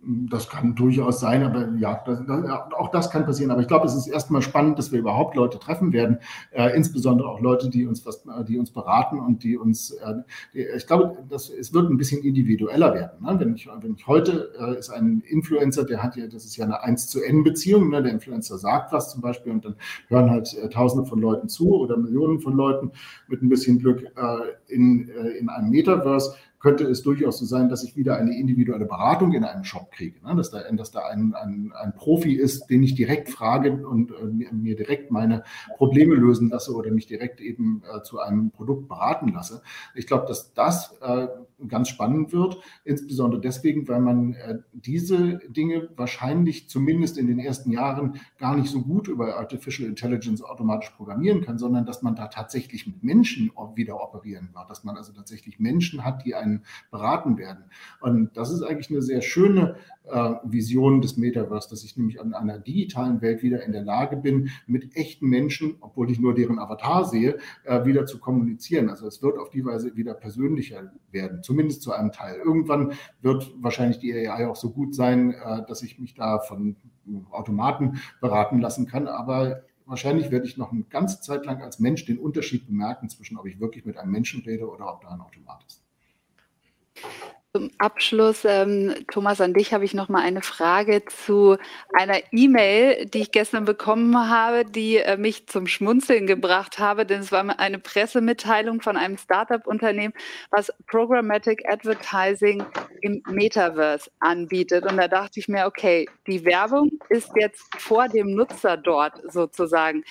Das kann durchaus sein, aber ja, das, auch das kann passieren. Aber ich glaube, es ist erstmal spannend, dass wir überhaupt Leute treffen werden, äh, insbesondere auch Leute, die uns was, die uns beraten und die uns. Äh, die, ich glaube, das, es wird ein bisschen individueller werden. Ne? Wenn, ich, wenn ich heute äh, ist ein Influencer, der hat ja, das ist ja eine 1 zu N Beziehung. Ne? Der Influencer sagt was zum Beispiel und dann hören halt äh, Tausende von Leuten zu oder Millionen von Leuten mit ein bisschen Glück äh, in, äh, in einem Metaverse könnte es durchaus so sein, dass ich wieder eine individuelle Beratung in einem Shop kriege. Ne? Dass da, dass da ein, ein, ein Profi ist, den ich direkt frage und äh, mir direkt meine Probleme lösen lasse oder mich direkt eben äh, zu einem Produkt beraten lasse. Ich glaube, dass das äh, ganz spannend wird, insbesondere deswegen, weil man äh, diese Dinge wahrscheinlich zumindest in den ersten Jahren gar nicht so gut über Artificial Intelligence automatisch programmieren kann, sondern dass man da tatsächlich mit Menschen wieder operieren wird, dass man also tatsächlich Menschen hat, die ein einen beraten werden. Und das ist eigentlich eine sehr schöne äh, Vision des Metaverse, dass ich nämlich an einer digitalen Welt wieder in der Lage bin, mit echten Menschen, obwohl ich nur deren Avatar sehe, äh, wieder zu kommunizieren. Also es wird auf die Weise wieder persönlicher werden, zumindest zu einem Teil. Irgendwann wird wahrscheinlich die AI auch so gut sein, äh, dass ich mich da von Automaten beraten lassen kann. Aber wahrscheinlich werde ich noch eine ganze Zeit lang als Mensch den Unterschied bemerken zwischen, ob ich wirklich mit einem Menschen rede oder ob da ein Automat ist. Zum Abschluss, ähm, Thomas, an dich habe ich noch mal eine Frage zu einer E-Mail, die ich gestern bekommen habe, die äh, mich zum Schmunzeln gebracht habe, denn es war eine Pressemitteilung von einem Startup-Unternehmen, was Programmatic Advertising im Metaverse anbietet. Und da dachte ich mir, okay, die Werbung ist jetzt vor dem Nutzer dort sozusagen.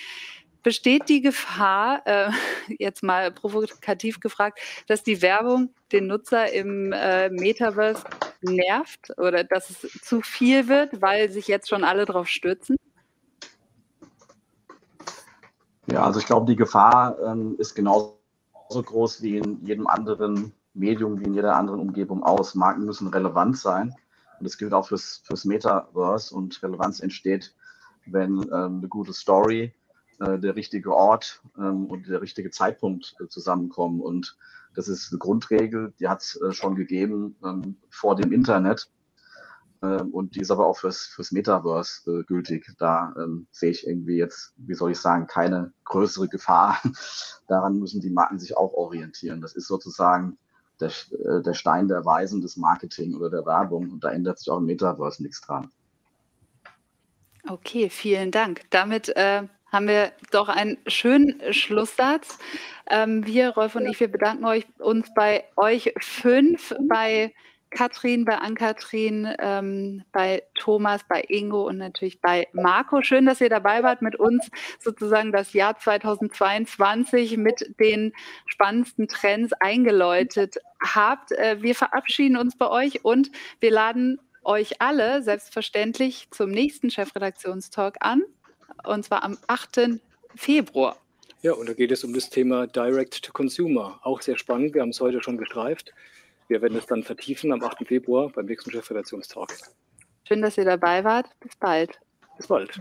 Besteht die Gefahr, äh, jetzt mal provokativ gefragt, dass die Werbung den Nutzer im äh, Metaverse nervt oder dass es zu viel wird, weil sich jetzt schon alle drauf stürzen? Ja, also ich glaube, die Gefahr ähm, ist genauso groß wie in jedem anderen Medium, wie in jeder anderen Umgebung aus. Marken müssen relevant sein. Und das gilt auch fürs, fürs Metaverse. Und Relevanz entsteht, wenn ähm, eine gute Story, äh, der richtige Ort ähm, und der richtige Zeitpunkt äh, zusammenkommen. Und das ist eine Grundregel, die hat es äh, schon gegeben ähm, vor dem Internet. Ähm, und die ist aber auch fürs, fürs Metaverse äh, gültig. Da ähm, sehe ich irgendwie jetzt, wie soll ich sagen, keine größere Gefahr. Daran müssen die Marken sich auch orientieren. Das ist sozusagen der, äh, der Stein der Weisen des Marketing oder der Werbung. Und da ändert sich auch im Metaverse nichts dran. Okay, vielen Dank. Damit äh, haben wir doch einen schönen Schlusssatz. Ähm, wir, Rolf und ich, wir bedanken euch, uns bei euch fünf, bei Katrin, bei Ann-Kathrin, ähm, bei Thomas, bei Ingo und natürlich bei Marco. Schön, dass ihr dabei wart, mit uns sozusagen das Jahr 2022 mit den spannendsten Trends eingeläutet habt. Äh, wir verabschieden uns bei euch und wir laden euch alle selbstverständlich zum nächsten Chefredaktionstalk an, und zwar am 8. Februar. Ja, und da geht es um das Thema Direct to Consumer. Auch sehr spannend. Wir haben es heute schon gestreift. Wir werden es dann vertiefen am 8. Februar beim nächsten Chefredaktionstalk. Schön, dass ihr dabei wart. Bis bald. Bis bald.